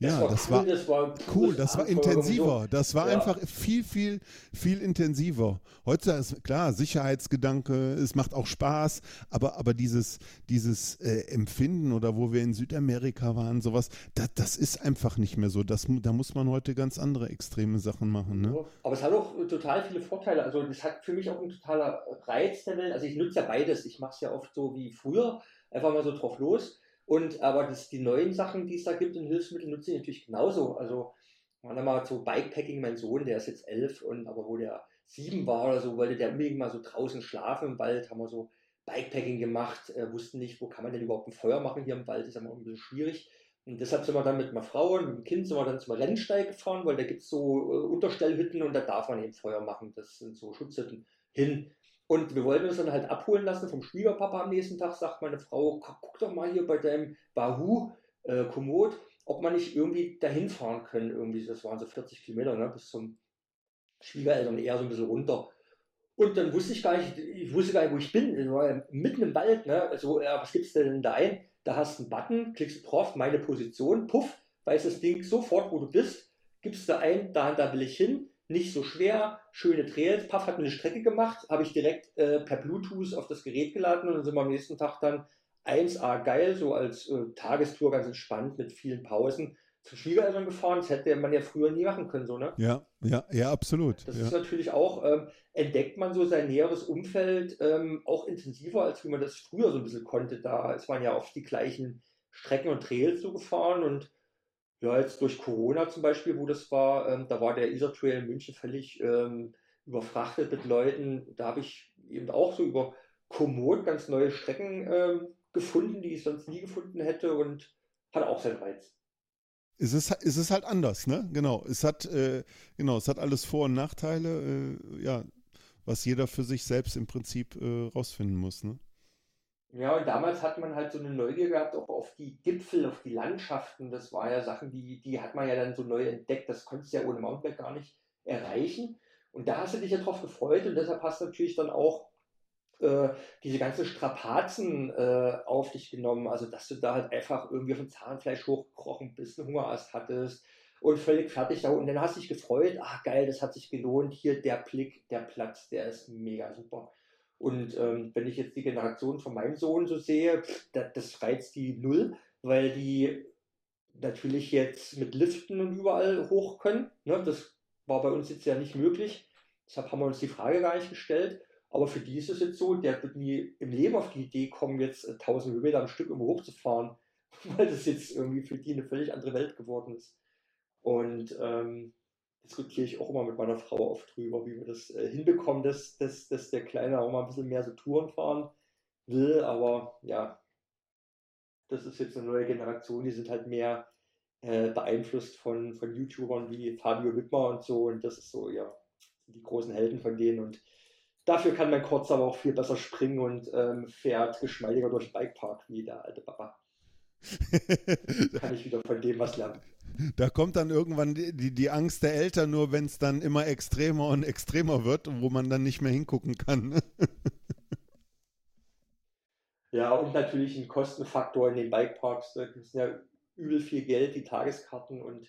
ja, das, das, war, das war cool, das war intensiver. Das war ja. einfach viel, viel, viel intensiver. Heutzutage ist klar, Sicherheitsgedanke, es macht auch Spaß, aber, aber dieses, dieses äh, Empfinden oder wo wir in Südamerika waren, sowas, das, das ist einfach nicht mehr so. Das, da muss man heute ganz andere extreme Sachen machen. Ne? Aber es hat auch total viele Vorteile. Also es hat für mich auch ein totaler Reiz der Welt. Also ich nutze ja beides. Ich mache es ja oft so wie früher, einfach mal so drauf los. Und aber das, die neuen Sachen, die es da gibt in Hilfsmitteln, nutze ich natürlich genauso. Also man mal so Bikepacking, mein Sohn, der ist jetzt elf und aber wo der sieben war oder so, wollte der unbedingt mal so draußen schlafen im Wald, haben wir so Bikepacking gemacht, äh, wussten nicht, wo kann man denn überhaupt ein Feuer machen hier im Wald, ist immer ein bisschen schwierig. Und deshalb sind wir dann mit einer Frau und mit dem Kind sind wir dann zum Rennsteig gefahren, weil da gibt es so äh, Unterstellhütten und da darf man eben Feuer machen. Das sind so Schutzhütten hin. Und wir wollten uns dann halt abholen lassen vom Schwiegerpapa am nächsten Tag, sagt meine Frau, guck doch mal hier bei deinem Bahu äh, Komoot, ob man nicht irgendwie dahin fahren können. Irgendwie, das waren so 40 Kilometer ne, bis zum Schwiegereltern, eher so ein bisschen runter. Und dann wusste ich gar nicht, ich wusste gar nicht, wo ich bin. Ich war mitten im Wald, ne? Also, ja, was gibt's denn da ein? Da hast du einen Button, klickst drauf, meine Position, puff, weiß das Ding sofort, wo du bist, gibst du ein, da, da will ich hin, nicht so schwer, schöne Trails. Puff hat mir eine Strecke gemacht, habe ich direkt äh, per Bluetooth auf das Gerät geladen und dann sind wir am nächsten Tag dann 1A geil, so als äh, Tagestour ganz entspannt mit vielen Pausen zu Schwiegereltern gefahren. Das hätte man ja früher nie machen können, so, ne? Ja, ja, ja, absolut. Das ja. ist natürlich auch, ähm, entdeckt man so sein näheres Umfeld ähm, auch intensiver, als wie man das früher so ein bisschen konnte. Da ist man ja oft die gleichen Strecken und Trails so gefahren und ja, jetzt durch Corona zum Beispiel, wo das war, ähm, da war der Isar Trail in München völlig ähm, überfrachtet mit Leuten. Da habe ich eben auch so über Komoot ganz neue Strecken ähm, gefunden, die ich sonst nie gefunden hätte und hat auch seinen Reiz. Es ist, es ist halt anders, ne? Genau. Es hat, äh, genau, es hat alles Vor- und Nachteile, äh, ja, was jeder für sich selbst im Prinzip äh, rausfinden muss, ne? Ja, und damals hat man halt so eine Neugier gehabt, auch auf die Gipfel, auf die Landschaften. Das war ja Sachen, die, die hat man ja dann so neu entdeckt. Das konntest du ja ohne Mountainbike gar nicht erreichen. Und da hast du dich ja drauf gefreut und deshalb hast du natürlich dann auch äh, diese ganzen Strapazen äh, auf dich genommen. Also, dass du da halt einfach irgendwie dem Zahnfleisch hochgekrochen bist, einen Hungerast hattest und völlig fertig da. Und dann hast du dich gefreut, ach geil, das hat sich gelohnt. Hier der Blick, der Platz, der ist mega super. Und ähm, wenn ich jetzt die Generation von meinem Sohn so sehe, das, das reizt die null, weil die natürlich jetzt mit Liften und überall hoch können. Ne? Das war bei uns jetzt ja nicht möglich. Deshalb haben wir uns die Frage gar nicht gestellt. Aber für die ist es jetzt so, der wird nie im Leben auf die Idee kommen, jetzt 1000 Höhenmeter am Stück immer hochzufahren, weil das jetzt irgendwie für die eine völlig andere Welt geworden ist. Und ähm, diskutiere ich auch immer mit meiner Frau oft drüber, wie wir das äh, hinbekommen, dass, dass, dass der Kleine auch mal ein bisschen mehr so Touren fahren will. Aber ja, das ist jetzt eine neue Generation, die sind halt mehr äh, beeinflusst von, von YouTubern wie Fabio Wittmer und so. Und das ist so, ja, die großen Helden von denen. Und dafür kann mein Kurz aber auch viel besser springen und ähm, fährt geschmeidiger durch den Bikepark wie der alte Papa. kann ich wieder von dem was lernen. Da kommt dann irgendwann die, die, die Angst der Eltern nur, wenn es dann immer extremer und extremer wird, wo man dann nicht mehr hingucken kann. Ja, und natürlich ein Kostenfaktor in den Bikeparks. Da sind ja übel viel Geld, die Tageskarten und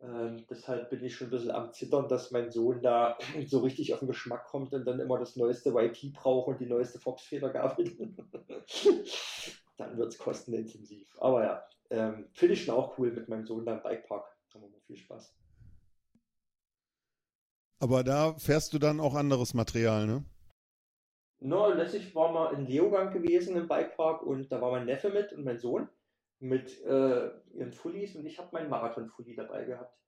ähm, deshalb bin ich schon ein bisschen am Zittern, dass mein Sohn da so richtig auf den Geschmack kommt und dann immer das neueste YP braucht und die neueste Fox-Federgabel. Dann wird es kostenintensiv. Aber ja, ähm, finde ich schon auch cool mit meinem Sohn da im Bikepark. Haben wir viel Spaß. Aber da fährst du dann auch anderes Material, ne? No, letztlich war mal in Leogang gewesen im Bikepark und da war mein Neffe mit und mein Sohn mit äh, ihren Fullies und ich habe meinen Marathon-Fully dabei gehabt.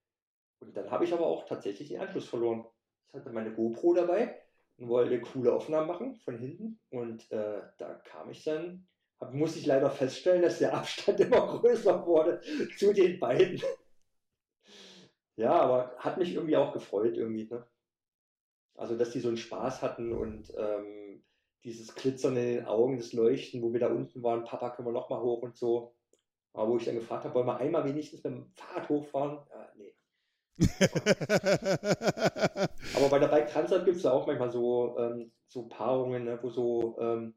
Und dann habe ich aber auch tatsächlich den Anschluss verloren. Ich hatte meine GoPro dabei und wollte coole Aufnahmen machen von hinten und äh, da kam ich dann, musste ich leider feststellen, dass der Abstand immer größer wurde zu den beiden. ja, aber hat mich irgendwie auch gefreut irgendwie. Ne? Also, dass die so einen Spaß hatten und ähm, dieses Glitzern in den Augen, das Leuchten, wo wir da unten waren, Papa, können wir noch mal hoch und so. Aber wo ich dann gefragt habe, wollen wir einmal wenigstens mit dem Fahrrad hochfahren? Äh, nee. Aber bei der Bike Transit gibt es ja auch manchmal so, ähm, so Paarungen, ne, wo so, ähm,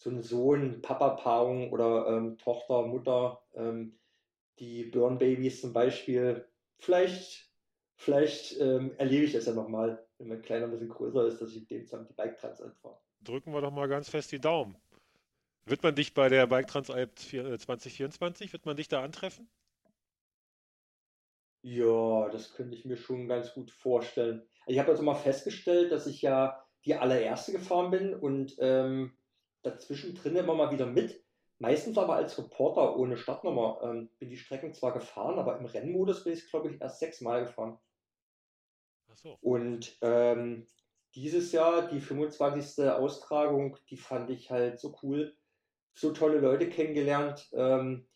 so ein Sohn, Papa-Paarung oder ähm, Tochter, Mutter, ähm, die Burn Babies zum Beispiel. Vielleicht, vielleicht ähm, erlebe ich das ja nochmal, wenn mein Kleiner ein bisschen größer ist, dass ich mit dem zusammen die Bike Transit fahre. Drücken wir doch mal ganz fest die Daumen. Wird man dich bei der Bike Transalp 2024, wird man dich da antreffen? Ja, das könnte ich mir schon ganz gut vorstellen. Ich habe also mal festgestellt, dass ich ja die allererste gefahren bin und ähm, dazwischen drin immer mal wieder mit. Meistens aber als Reporter ohne Startnummer. Ähm, bin die Strecken zwar gefahren, aber im Rennmodus bin ich, glaube ich, erst sechsmal gefahren. Ach so. Und ähm, dieses Jahr, die 25. Austragung, die fand ich halt so cool so tolle Leute kennengelernt. Ähm,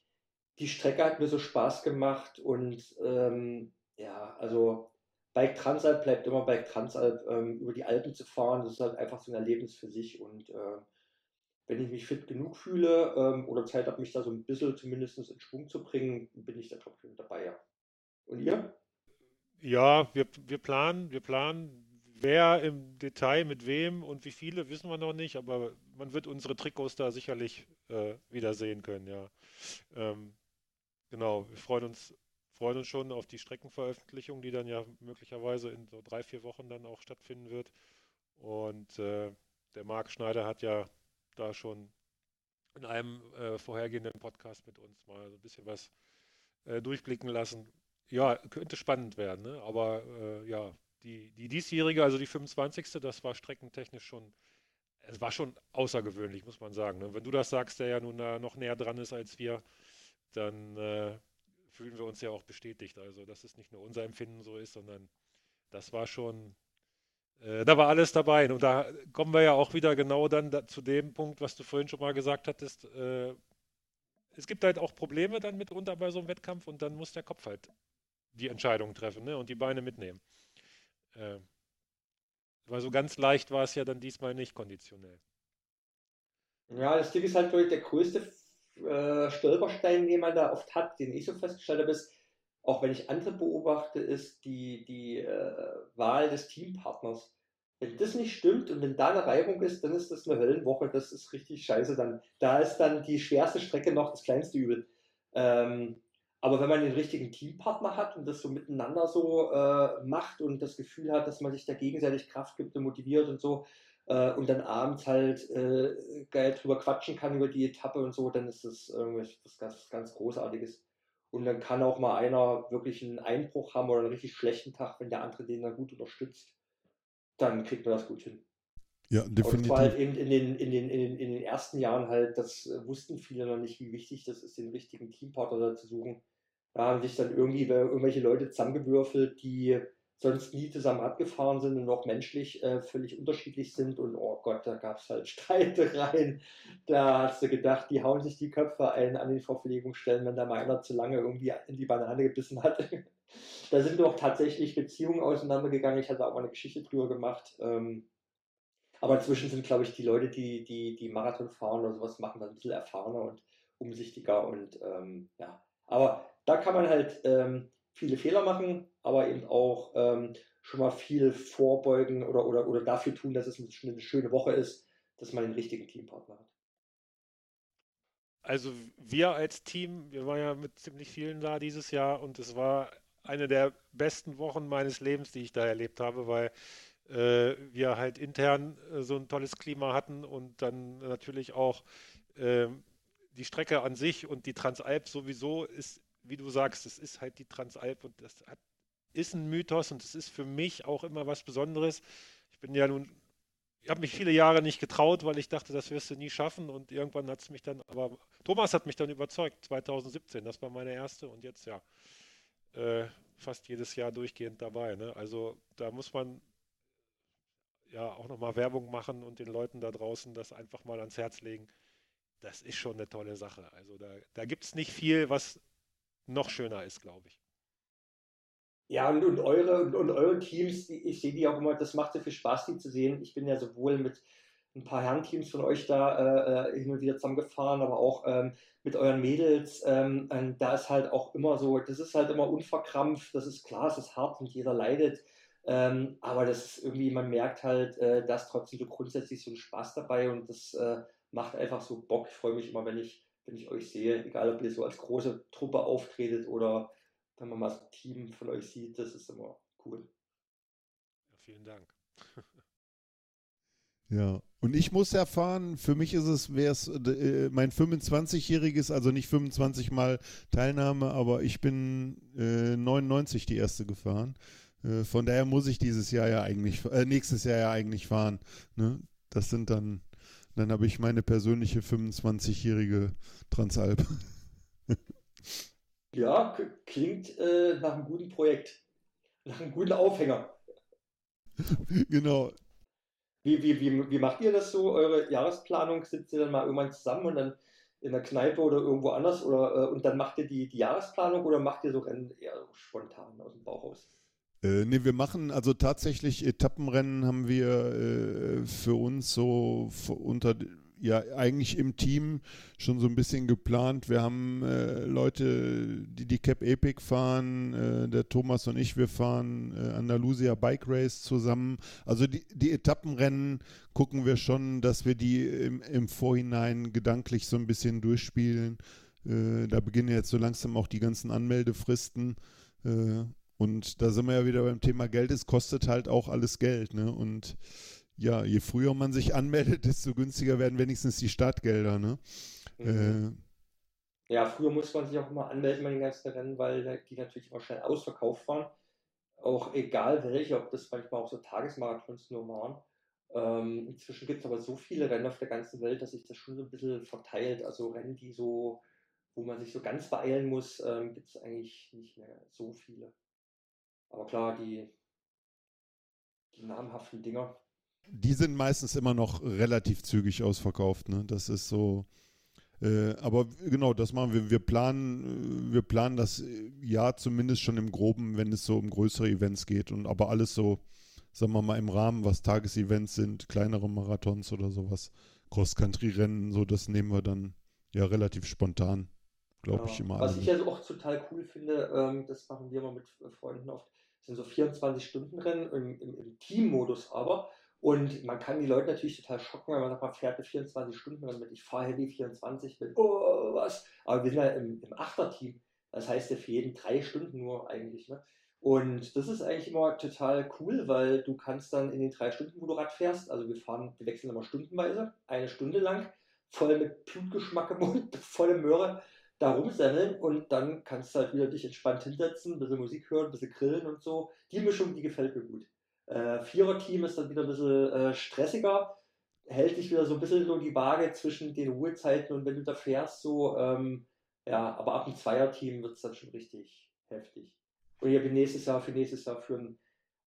die Strecke hat mir so Spaß gemacht und ähm, ja, also Bike Transalp bleibt immer Bike Transalp. Ähm, über die Alpen zu fahren, das ist halt einfach so ein Erlebnis für sich und äh, wenn ich mich fit genug fühle ähm, oder Zeit habe, mich da so ein bisschen zumindest in Schwung zu bringen, bin ich da glaube ich dabei, ja. Und ihr? Ja, wir, wir planen, wir planen Wer im Detail mit wem und wie viele, wissen wir noch nicht, aber man wird unsere Trikots da sicherlich äh, wieder sehen können, ja. Ähm, genau, wir freuen uns, freuen uns schon auf die Streckenveröffentlichung, die dann ja möglicherweise in so drei, vier Wochen dann auch stattfinden wird. Und äh, der Marc Schneider hat ja da schon in einem äh, vorhergehenden Podcast mit uns mal so ein bisschen was äh, durchblicken lassen. Ja, könnte spannend werden, ne? aber äh, ja, die, die diesjährige, also die 25. Das war streckentechnisch schon, es war schon außergewöhnlich, muss man sagen. Ne? Wenn du das sagst, der ja nun da noch näher dran ist als wir, dann äh, fühlen wir uns ja auch bestätigt. Also, dass es nicht nur unser Empfinden so ist, sondern das war schon, äh, da war alles dabei. Und da kommen wir ja auch wieder genau dann da, zu dem Punkt, was du vorhin schon mal gesagt hattest. Äh, es gibt halt auch Probleme dann mitunter bei so einem Wettkampf und dann muss der Kopf halt die Entscheidung treffen ne? und die Beine mitnehmen. Äh, weil so ganz leicht war es ja dann diesmal nicht konditionell. Ja, das Ding ist halt wirklich der größte äh, Stolperstein, den man da oft hat, den ich so festgestellt habe, ist, auch wenn ich andere beobachte, ist die, die äh, Wahl des Teampartners. Wenn das nicht stimmt und wenn da eine Reibung ist, dann ist das eine Höllenwoche, das ist richtig scheiße. Dann, da ist dann die schwerste Strecke noch das kleinste Übel. Ähm, aber wenn man den richtigen Teampartner hat und das so miteinander so äh, macht und das Gefühl hat, dass man sich da gegenseitig Kraft gibt und motiviert und so äh, und dann abends halt äh, geil drüber quatschen kann über die Etappe und so, dann ist das irgendwie was ganz, ganz Großartiges. Und dann kann auch mal einer wirklich einen Einbruch haben oder einen richtig schlechten Tag, wenn der andere den dann gut unterstützt. Dann kriegt man das gut hin. Ja, definitiv. Und war halt eben in den, in, den, in, den, in den ersten Jahren halt, das wussten viele noch nicht, wie wichtig das ist, den richtigen Teampartner da zu suchen da haben sich dann irgendwie irgendwelche Leute zusammengewürfelt, die sonst nie zusammen Rad gefahren sind und auch menschlich äh, völlig unterschiedlich sind. Und oh Gott, da gab es halt Streitereien. Da hast du gedacht, die hauen sich die Köpfe ein an den Verpflegungsstellen, wenn da mal einer zu lange irgendwie in die Banane gebissen hat. da sind doch tatsächlich Beziehungen auseinandergegangen. Ich hatte auch mal eine Geschichte drüber gemacht. Ähm, aber inzwischen sind, glaube ich, die Leute, die, die, die Marathon fahren oder sowas machen, dann ein bisschen erfahrener und umsichtiger und ähm, ja. Aber da kann man halt ähm, viele Fehler machen, aber eben auch ähm, schon mal viel vorbeugen oder, oder, oder dafür tun, dass es eine schöne Woche ist, dass man den richtigen Teampartner hat. Also wir als Team, wir waren ja mit ziemlich vielen da dieses Jahr und es war eine der besten Wochen meines Lebens, die ich da erlebt habe, weil äh, wir halt intern äh, so ein tolles Klima hatten und dann natürlich auch äh, die Strecke an sich und die Transalp sowieso ist, wie du sagst, es ist halt die Transalp und das hat, ist ein Mythos und es ist für mich auch immer was Besonderes. Ich bin ja nun, ich habe mich viele Jahre nicht getraut, weil ich dachte, das wirst du nie schaffen und irgendwann hat es mich dann, aber Thomas hat mich dann überzeugt, 2017, das war meine erste und jetzt ja, äh, fast jedes Jahr durchgehend dabei. Ne? Also da muss man ja auch nochmal Werbung machen und den Leuten da draußen das einfach mal ans Herz legen. Das ist schon eine tolle Sache. Also da, da gibt es nicht viel, was noch schöner ist, glaube ich. Ja, und, und, eure, und, eure Teams, ich sehe die auch immer, das macht sehr viel Spaß, die zu sehen. Ich bin ja sowohl mit ein paar Herrenteams von euch da äh, hin und wieder zusammengefahren, aber auch ähm, mit euren Mädels. Ähm, da ist halt auch immer so, das ist halt immer unverkrampft, das ist klar, es ist hart und jeder leidet. Ähm, aber das irgendwie, man merkt halt, äh, dass trotzdem so grundsätzlich so ein Spaß dabei und das äh, macht einfach so Bock. Ich freue mich immer, wenn ich, wenn ich euch sehe, egal ob ihr so als große Truppe auftretet oder wenn man mal so ein Team von euch sieht, das ist immer cool. Ja, vielen Dank. Ja, und ich muss erfahren, für mich ist es, wäre es äh, mein 25-jähriges, also nicht 25 Mal Teilnahme, aber ich bin äh, 99 die erste gefahren. Äh, von daher muss ich dieses Jahr ja eigentlich, äh, nächstes Jahr ja eigentlich fahren. Ne? Das sind dann, dann habe ich meine persönliche 25-jährige Transalp. ja, klingt äh, nach einem guten Projekt, nach einem guten Aufhänger. genau. Wie, wie, wie, wie macht ihr das so, eure Jahresplanung? Sitzt ihr dann mal irgendwann zusammen und dann in der Kneipe oder irgendwo anders oder äh, und dann macht ihr die, die Jahresplanung oder macht ihr so Rennen eher spontan aus dem Bauch raus? Äh, nee, wir machen also tatsächlich Etappenrennen haben wir äh, für uns so unter ja eigentlich im Team schon so ein bisschen geplant. Wir haben äh, Leute, die die Cap Epic fahren, äh, der Thomas und ich, wir fahren äh, Andalusia Bike Race zusammen. Also die, die Etappenrennen gucken wir schon, dass wir die im, im Vorhinein gedanklich so ein bisschen durchspielen. Äh, da beginnen jetzt so langsam auch die ganzen Anmeldefristen. Und da sind wir ja wieder beim Thema Geld. Es kostet halt auch alles Geld. Ne? Und ja, je früher man sich anmeldet, desto günstiger werden wenigstens die Startgelder. Ne? Mhm. Äh, ja, früher musste man sich auch immer anmelden bei den ganzen Rennen, weil die natürlich immer schnell ausverkauft waren. Auch egal welche, ob das manchmal auch so Tagesmarathons nur waren. Ähm, inzwischen gibt es aber so viele Rennen auf der ganzen Welt, dass sich das schon so ein bisschen verteilt. Also Rennen, die so, wo man sich so ganz beeilen muss, ähm, gibt es eigentlich nicht mehr so viele. Aber klar, die, die namhaften Dinger. Die sind meistens immer noch relativ zügig ausverkauft. Ne? Das ist so. Äh, aber genau, das machen wir. Wir planen, wir planen das Jahr zumindest schon im Groben, wenn es so um größere Events geht. Und aber alles so, sagen wir mal, im Rahmen, was Tagesevents sind, kleinere Marathons oder sowas, Cross-Country-Rennen, so das nehmen wir dann ja relativ spontan, glaube ja, ich immer. Was ich also auch total cool finde, ähm, das machen wir mal mit Freunden oft sind so 24-Stunden-Rennen im, im, im Team-Modus aber. Und man kann die Leute natürlich total schocken, wenn man sagt, man fährt eine 24 Stunden Rennen mit, ich fahre Heavy 24 mit, oh, was. Aber wir sind ja im, im Achter-Team. Das heißt ja für jeden drei Stunden nur eigentlich. Ne? Und das ist eigentlich immer total cool, weil du kannst dann in den drei Stunden, wo du Rad fährst, also wir fahren, wir wechseln immer stundenweise, eine Stunde lang, voll mit Blutgeschmack im Mund, volle Möhre, da rumsemmeln und dann kannst du halt wieder dich entspannt hinsetzen, ein bisschen Musik hören, ein bisschen grillen und so. Die Mischung, die gefällt mir gut. Äh, Vierer-Team ist dann wieder ein bisschen äh, stressiger, hält dich wieder so ein bisschen so die Waage zwischen den Ruhezeiten und wenn du da fährst, so, ähm, ja, aber ab dem Zweier-Team wird es dann schon richtig heftig. Und ich habe nächstes Jahr für nächstes Jahr für ein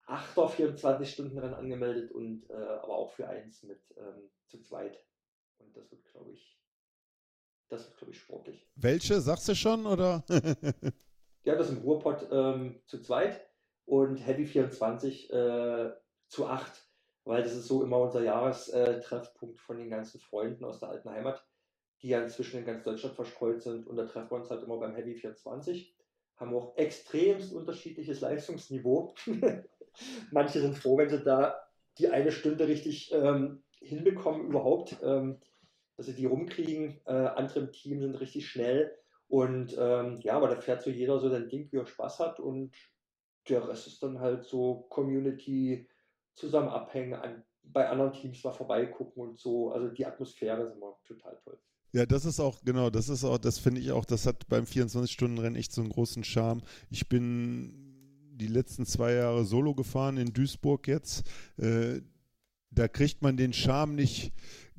8er 24 Stunden Rennen angemeldet und äh, aber auch für eins mit ähm, zu zweit. Und das wird, glaube ich, das ist, glaube ich, sportlich. Welche? Sagst du schon, oder? ja, das ist im Ruhrpott ähm, zu zweit und Heavy 24 äh, zu acht, weil das ist so immer unser Jahrestreffpunkt von den ganzen Freunden aus der alten Heimat, die ja inzwischen in ganz Deutschland verstreut sind. Und da treffen wir uns halt immer beim Heavy 24. Haben auch extremst unterschiedliches Leistungsniveau. Manche sind froh, wenn sie da die eine Stunde richtig ähm, hinbekommen überhaupt. Ähm, dass sie die rumkriegen. Äh, andere im Team sind richtig schnell. Und ähm, ja, aber da fährt so jeder so sein Ding, wie er Spaß hat. Und der Rest ist dann halt so Community zusammen abhängen, an, bei anderen Teams mal vorbeigucken und so. Also die Atmosphäre ist immer total toll. Ja, das ist auch, genau, das ist auch, das finde ich auch, das hat beim 24-Stunden-Rennen echt so einen großen Charme. Ich bin die letzten zwei Jahre Solo gefahren in Duisburg jetzt. Äh, da kriegt man den Charme nicht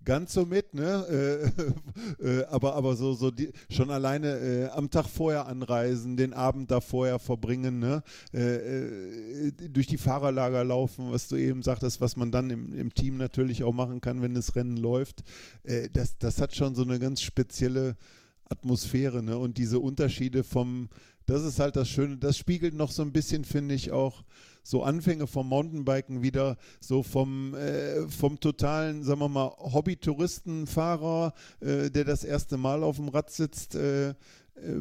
ganz so mit, ne? Äh, äh, aber aber so so die, schon alleine äh, am Tag vorher anreisen, den Abend da vorher verbringen, ne? Äh, äh, durch die Fahrerlager laufen, was du eben sagtest, was man dann im, im Team natürlich auch machen kann, wenn das Rennen läuft. Äh, das das hat schon so eine ganz spezielle Atmosphäre, ne? Und diese Unterschiede vom das ist halt das Schöne. Das spiegelt noch so ein bisschen, finde ich, auch so Anfänge vom Mountainbiken wieder, so vom, äh, vom totalen, sagen wir mal, Hobby-Touristenfahrer, äh, der das erste Mal auf dem Rad sitzt, äh, äh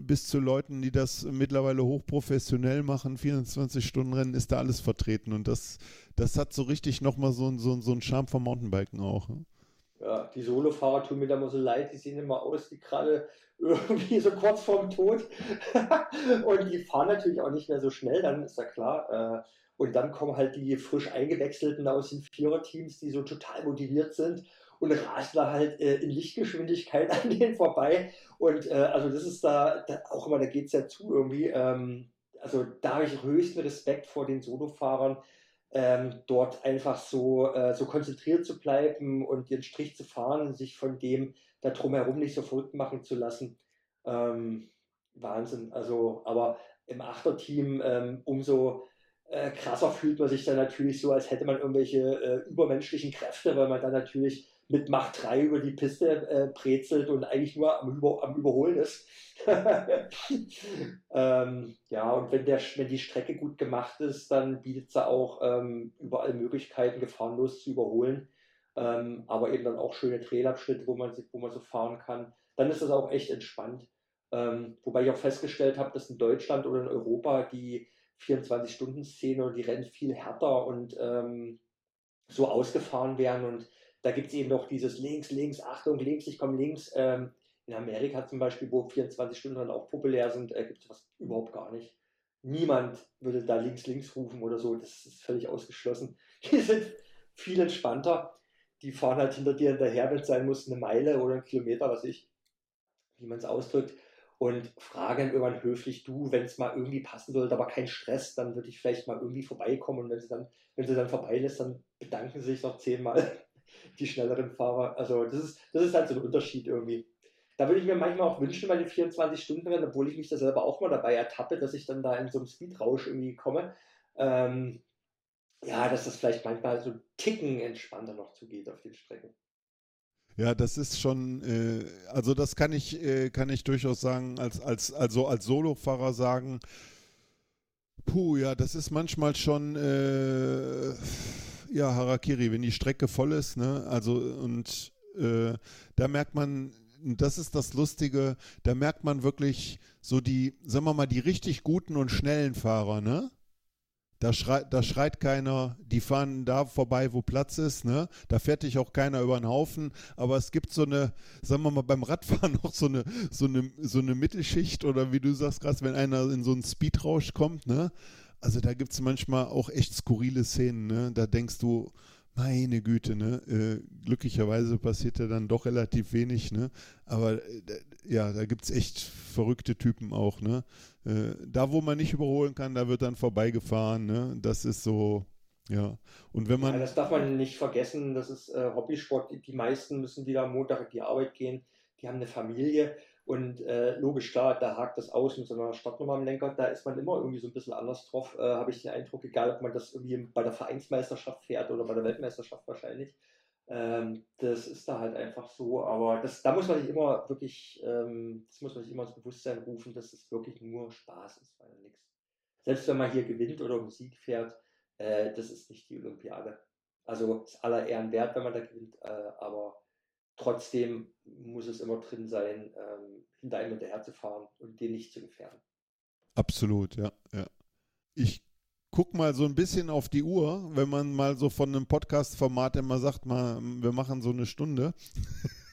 bis zu Leuten, die das mittlerweile hochprofessionell machen, 24-Stunden-Rennen, ist da alles vertreten. Und das, das hat so richtig nochmal so, so, so einen Charme vom Mountainbiken auch. Ne? Ja, die Solofahrer tun mir da immer so leid, die sehen immer aus wie gerade irgendwie so kurz vorm Tod. und die fahren natürlich auch nicht mehr so schnell, dann ist ja klar. Und dann kommen halt die frisch eingewechselten aus den Viererteams, die so total motiviert sind und rasen da halt äh, in Lichtgeschwindigkeit an denen vorbei. Und äh, also das ist da, da, auch immer, da geht es ja zu irgendwie. Ähm, also da habe ich höchsten Respekt vor den Solofahrern, ähm, dort einfach so, äh, so konzentriert zu bleiben und den Strich zu fahren, sich von dem da drumherum nicht so verrückt machen zu lassen. Ähm, Wahnsinn. Also, aber im Achterteam ähm, umso äh, krasser fühlt man sich dann natürlich so, als hätte man irgendwelche äh, übermenschlichen Kräfte, weil man dann natürlich mit Macht 3 über die Piste äh, brezelt und eigentlich nur am, Über am Überholen ist. ähm, ja, und wenn, der, wenn die Strecke gut gemacht ist, dann bietet sie auch ähm, überall Möglichkeiten, gefahrenlos zu überholen. Ähm, aber eben dann auch schöne Trailabschnitte, wo man, wo man so fahren kann. Dann ist das auch echt entspannt. Ähm, wobei ich auch festgestellt habe, dass in Deutschland oder in Europa die 24-Stunden-Szene und die Rennen viel härter und ähm, so ausgefahren werden. Und da gibt es eben noch dieses links, links, Achtung, links, ich komme links. Ähm, in Amerika zum Beispiel, wo 24 Stunden dann auch populär sind, äh, gibt es was überhaupt gar nicht. Niemand würde da links, links rufen oder so. Das ist völlig ausgeschlossen. Die sind viel entspannter. Die fahren halt hinter dir hinterher, wenn es sein muss, eine Meile oder einen Kilometer, was ich, wie man es ausdrückt und fragen irgendwann höflich, du, wenn es mal irgendwie passen sollte, aber kein Stress, dann würde ich vielleicht mal irgendwie vorbeikommen und wenn sie dann, wenn sie dann vorbeilässt, dann bedanken sie sich noch zehnmal die schnelleren Fahrer. Also das ist, das ist halt so ein Unterschied irgendwie. Da würde ich mir manchmal auch wünschen bei den 24-Stunden-Rennen, obwohl ich mich da selber auch mal dabei ertappe, dass ich dann da in so einem Speedrausch irgendwie komme. Ähm, ja, dass das vielleicht manchmal so Ticken entspannter noch zugeht auf den Strecken. Ja, das ist schon, äh, also das kann ich, äh, kann ich durchaus sagen, als, als, also als Solofahrer sagen, puh, ja, das ist manchmal schon, äh, ja, Harakiri, wenn die Strecke voll ist, ne, also und äh, da merkt man, das ist das Lustige, da merkt man wirklich so die, sagen wir mal, die richtig guten und schnellen Fahrer, ne? Da schreit, da schreit keiner, die fahren da vorbei, wo Platz ist, ne? Da fährt dich auch keiner über den Haufen. Aber es gibt so eine, sagen wir mal, beim Radfahren noch so eine, so eine, so eine Mittelschicht oder wie du sagst, gerade wenn einer in so einen Speedrausch kommt, ne? Also da gibt es manchmal auch echt skurrile Szenen, ne? Da denkst du, meine Güte, ne? Äh, glücklicherweise passiert ja dann doch relativ wenig, ne? Aber äh, ja, da gibt es echt verrückte Typen auch, ne? Äh, da, wo man nicht überholen kann, da wird dann vorbeigefahren, ne? Das ist so, ja. Und wenn man. Ja, das darf man nicht vergessen, das ist äh, Hobbysport. Die meisten müssen wieder am Montag in die Arbeit gehen, die haben eine Familie und äh, logisch, klar, da hakt das aus mit so einer Startnummer am Lenker, da ist man immer irgendwie so ein bisschen anders drauf, äh, habe ich den Eindruck, egal ob man das irgendwie bei der Vereinsmeisterschaft fährt oder bei der Weltmeisterschaft wahrscheinlich. Ähm, das ist da halt einfach so, aber das, da muss man sich immer wirklich, ähm, das muss man sich immer ins Bewusstsein rufen, dass es wirklich nur Spaß ist, weil nichts. Selbst wenn man hier gewinnt oder Musik fährt, äh, das ist nicht die Olympiade. Also ist aller Ehren wert, wenn man da gewinnt, äh, aber trotzdem muss es immer drin sein, ähm, hinter einem hinterher zu fahren und den nicht zu gefährden. Absolut, ja, ja. Ich gucke mal so ein bisschen auf die Uhr, wenn man mal so von einem Podcast-Format immer sagt, mal, wir machen so eine Stunde.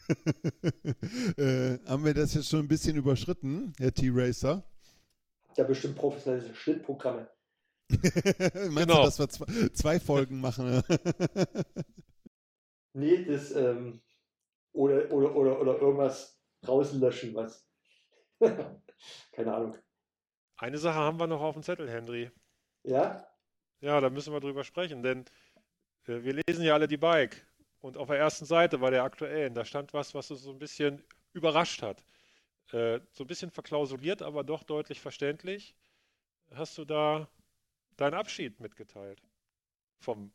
äh, haben wir das jetzt schon ein bisschen überschritten, Herr T-Racer? Habt ja bestimmt professionelle Schnittprogramme. Meinst genau. du, dass wir zwei, zwei Folgen machen? nee, das, ähm, oder, oder, oder, oder irgendwas rauslöschen, was. Keine Ahnung. Eine Sache haben wir noch auf dem Zettel, Henry. Ja? Ja, da müssen wir drüber sprechen, denn äh, wir lesen ja alle die Bike. Und auf der ersten Seite bei der aktuellen, da stand was, was uns so ein bisschen überrascht hat. Äh, so ein bisschen verklausuliert, aber doch deutlich verständlich. Hast du da deinen Abschied mitgeteilt vom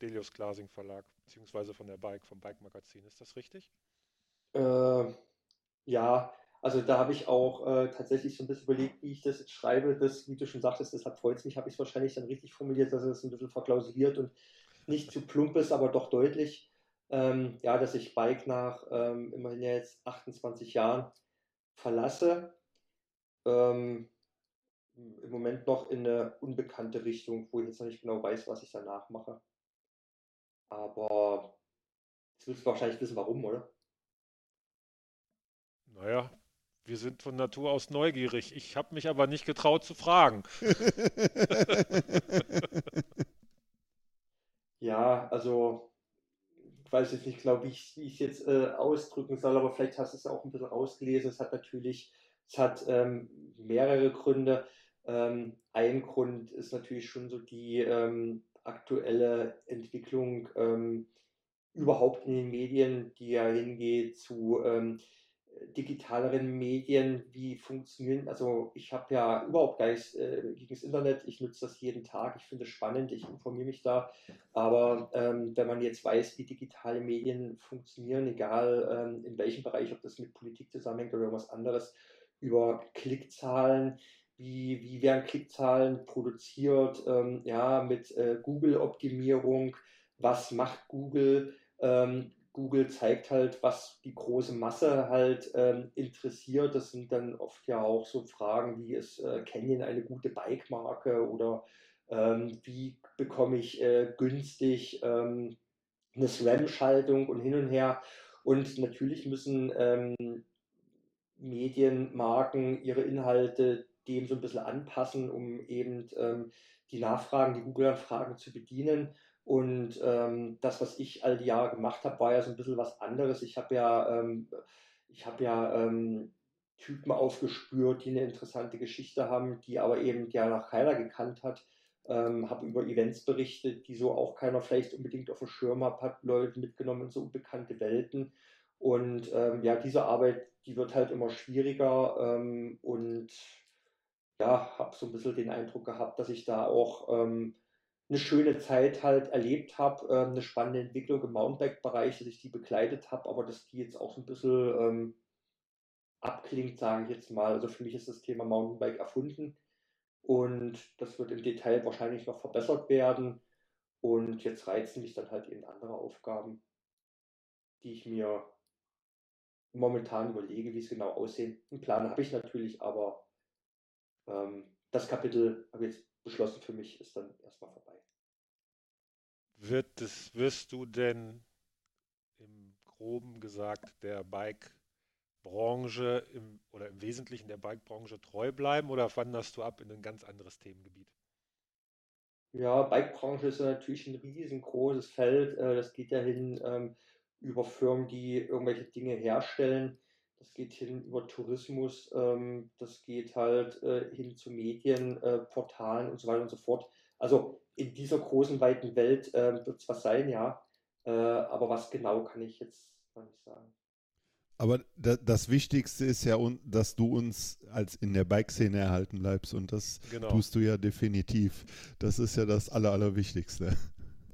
Delius Glasing Verlag, beziehungsweise von der Bike, vom Bike Magazin. Ist das richtig? Äh, ja, also da habe ich auch äh, tatsächlich so ein bisschen überlegt, wie ich das jetzt schreibe. Das, wie du schon sagtest, deshalb freut es mich, habe ich es wahrscheinlich dann richtig formuliert, dass es ein bisschen verklausuliert und nicht zu plump ist, aber doch deutlich. Ähm, ja, dass ich Bike nach ähm, immerhin jetzt 28 Jahren verlasse. Ähm, im Moment noch in eine unbekannte Richtung, wo ich jetzt noch nicht genau weiß, was ich danach mache. Aber jetzt willst du wahrscheinlich wissen, warum, oder? Naja, wir sind von Natur aus neugierig. Ich habe mich aber nicht getraut zu fragen. ja, also ich weiß jetzt nicht, glaube ich, wie ich es jetzt äh, ausdrücken soll, aber vielleicht hast du es auch ein bisschen rausgelesen. Es hat natürlich, es hat ähm, mehrere Gründe. Ähm, ein Grund ist natürlich schon so die ähm, aktuelle Entwicklung ähm, überhaupt in den Medien, die ja hingeht zu ähm, digitaleren Medien, wie funktionieren. Also ich habe ja überhaupt gar nichts äh, gegen das Internet. Ich nutze das jeden Tag. Ich finde es spannend. Ich informiere mich da. Aber ähm, wenn man jetzt weiß, wie digitale Medien funktionieren, egal ähm, in welchem Bereich, ob das mit Politik zusammenhängt oder irgendwas anderes, über Klickzahlen, wie, wie werden Klickzahlen produziert, ähm, ja, mit äh, Google-Optimierung, was macht Google, ähm, Google zeigt halt, was die große Masse halt ähm, interessiert. Das sind dann oft ja auch so Fragen wie, ist äh, Canyon eine gute Bike-Marke oder ähm, wie bekomme ich äh, günstig ähm, eine SRAM-Schaltung und hin und her. Und natürlich müssen ähm, Medienmarken ihre Inhalte dem so ein bisschen anpassen, um eben ähm, die Nachfragen, die Google-Anfragen zu bedienen. Und ähm, das, was ich all die Jahre gemacht habe, war ja so ein bisschen was anderes. Ich habe ja, ähm, ich habe ja ähm, Typen aufgespürt, die eine interessante Geschichte haben, die aber eben ja noch keiner gekannt hat. Ähm, habe über Events berichtet, die so auch keiner vielleicht unbedingt auf dem Schirm hat, hat Leute mitgenommen in so unbekannte Welten. Und ähm, ja, diese Arbeit, die wird halt immer schwieriger ähm, und ja, habe so ein bisschen den Eindruck gehabt, dass ich da auch ähm, eine schöne Zeit halt erlebt habe, äh, eine spannende Entwicklung im Mountainbike-Bereich, dass ich die begleitet habe, aber dass die jetzt auch so ein bisschen ähm, abklingt, sage ich jetzt mal. Also für mich ist das Thema Mountainbike erfunden und das wird im Detail wahrscheinlich noch verbessert werden. Und jetzt reizen mich dann halt eben andere Aufgaben, die ich mir momentan überlege, wie es genau aussehen. Einen Plan habe ich natürlich, aber das Kapitel habe ich jetzt beschlossen für mich, ist dann erstmal vorbei. Wird das, wirst du denn im Groben gesagt der Bike-Branche im, oder im Wesentlichen der Bike-Branche treu bleiben oder wanderst du ab in ein ganz anderes Themengebiet? Ja, Bike-Branche ist natürlich ein riesengroßes Feld. Äh, das geht ja hin ähm, über Firmen, die irgendwelche Dinge herstellen. Das geht hin über Tourismus, ähm, das geht halt äh, hin zu Medien, äh, Portalen und so weiter und so fort. Also in dieser großen, weiten Welt äh, wird es was sein, ja. Äh, aber was genau kann ich jetzt noch nicht sagen. Aber das Wichtigste ist ja, dass du uns als in der Bike-Szene erhalten bleibst und das genau. tust du ja definitiv. Das ist ja das Aller, Allerwichtigste.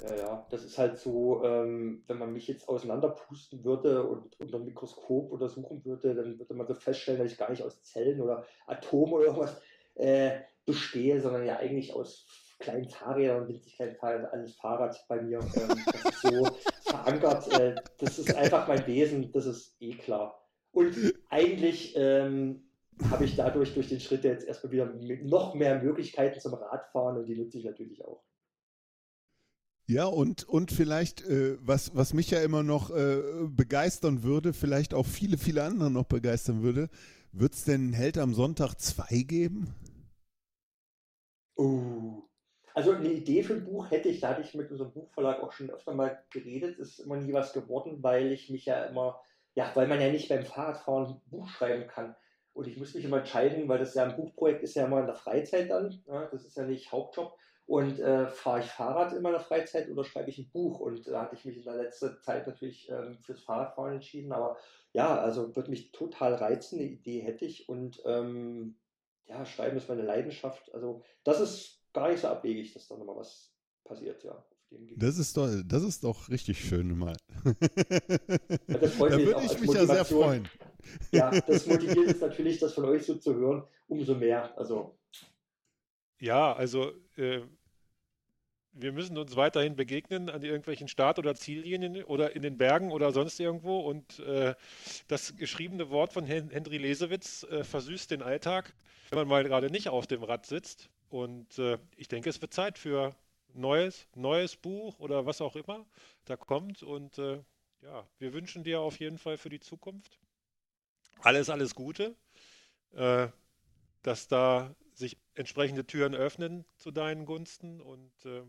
Ja, ja, das ist halt so, ähm, wenn man mich jetzt auseinanderpusten würde und unter dem Mikroskop untersuchen würde, dann würde man so feststellen, dass ich gar nicht aus Zellen oder Atomen oder irgendwas äh, bestehe, sondern ja eigentlich aus kleinen Fahrrädern und winzig kleinen Fahrrädern, alles Fahrrad bei mir. Ähm, das ist so verankert. Äh, das ist einfach mein Wesen, das ist eh klar. Und eigentlich ähm, habe ich dadurch durch den Schritt jetzt erstmal wieder noch mehr Möglichkeiten zum Radfahren und die nutze ich natürlich auch. Ja, und, und vielleicht, äh, was, was mich ja immer noch äh, begeistern würde, vielleicht auch viele, viele andere noch begeistern würde, wird es denn Held am Sonntag 2 geben? Uh, also eine Idee für ein Buch hätte ich, da hatte ich mit unserem Buchverlag auch schon öfter mal geredet, ist immer nie was geworden, weil ich mich ja immer, ja, weil man ja nicht beim Fahrradfahren ein Buch schreiben kann. Und ich muss mich immer entscheiden, weil das ja ein Buchprojekt ist ja immer in der Freizeit dann, ja, das ist ja nicht Hauptjob. Und äh, fahre ich Fahrrad in meiner Freizeit oder schreibe ich ein Buch? Und da hatte ich mich in der letzten Zeit natürlich ähm, fürs Fahrradfahren entschieden. Aber ja, also würde mich total reizen, eine Idee hätte ich. Und ähm, ja, Schreiben ist meine Leidenschaft. Also das ist gar nicht so abwegig, dass da nochmal was passiert, ja. Das ist doch, das ist doch richtig schön mal. Ja, da würde ich mich ja sehr freuen. Ja, das motiviert jetzt natürlich, das von euch so zu hören, umso mehr. Also ja, also äh, wir müssen uns weiterhin begegnen an irgendwelchen Start- oder Ziellinien oder in den Bergen oder sonst irgendwo. Und äh, das geschriebene Wort von Hen Henry Lesewitz äh, versüßt den Alltag, wenn man mal gerade nicht auf dem Rad sitzt. Und äh, ich denke, es wird Zeit für neues, neues Buch oder was auch immer da kommt. Und äh, ja, wir wünschen dir auf jeden Fall für die Zukunft alles, alles Gute, äh, dass da sich entsprechende Türen öffnen zu deinen Gunsten. Und äh,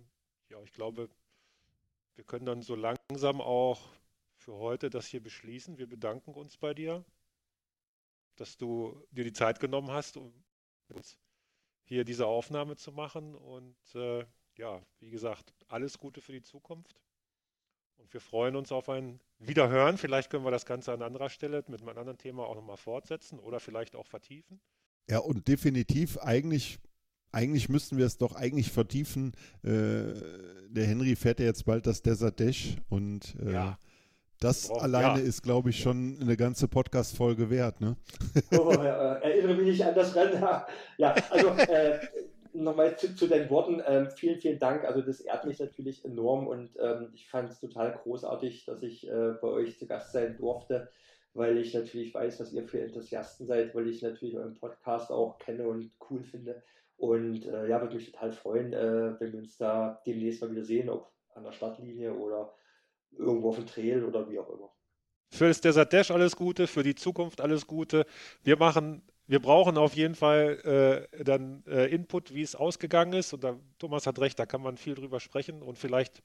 ja, ich glaube, wir können dann so langsam auch für heute das hier beschließen. Wir bedanken uns bei dir, dass du dir die Zeit genommen hast, um uns hier diese Aufnahme zu machen. Und äh, ja, wie gesagt, alles Gute für die Zukunft. Und wir freuen uns auf ein Wiederhören. Vielleicht können wir das Ganze an anderer Stelle mit einem anderen Thema auch nochmal fortsetzen oder vielleicht auch vertiefen. Ja, und definitiv eigentlich, eigentlich müssten wir es doch eigentlich vertiefen. Äh, der Henry fährt ja jetzt bald das Desert Dash und äh, ja. Das oh, alleine ja. ist, glaube ich, schon eine ganze Podcast-Folge wert, ne? Oh, äh, erinnere mich nicht an das Rennen. Ja, also äh, nochmal zu, zu, deinen Worten. Ähm, vielen, vielen Dank. Also das ehrt mich natürlich enorm und ähm, ich fand es total großartig, dass ich äh, bei euch zu Gast sein durfte weil ich natürlich weiß, was ihr für Enthusiasten seid, weil ich natürlich euren Podcast auch kenne und cool finde. Und äh, ja, würde mich total freuen, äh, wenn wir uns da demnächst mal wieder sehen, ob an der Stadtlinie oder irgendwo auf dem Trail oder wie auch immer. Für das Desert Dash alles Gute, für die Zukunft alles Gute. Wir machen, wir brauchen auf jeden Fall äh, dann äh, Input, wie es ausgegangen ist. Und da, Thomas hat recht, da kann man viel drüber sprechen und vielleicht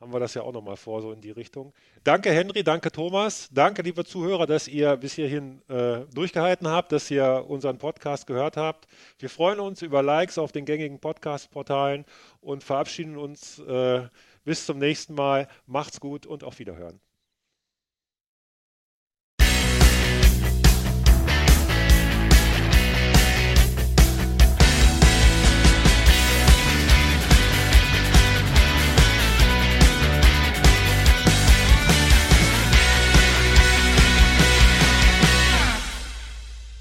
haben wir das ja auch nochmal vor, so in die Richtung. Danke, Henry, danke, Thomas. Danke, liebe Zuhörer, dass ihr bis hierhin äh, durchgehalten habt, dass ihr unseren Podcast gehört habt. Wir freuen uns über Likes auf den gängigen Podcast-Portalen und verabschieden uns äh, bis zum nächsten Mal. Macht's gut und auf Wiederhören.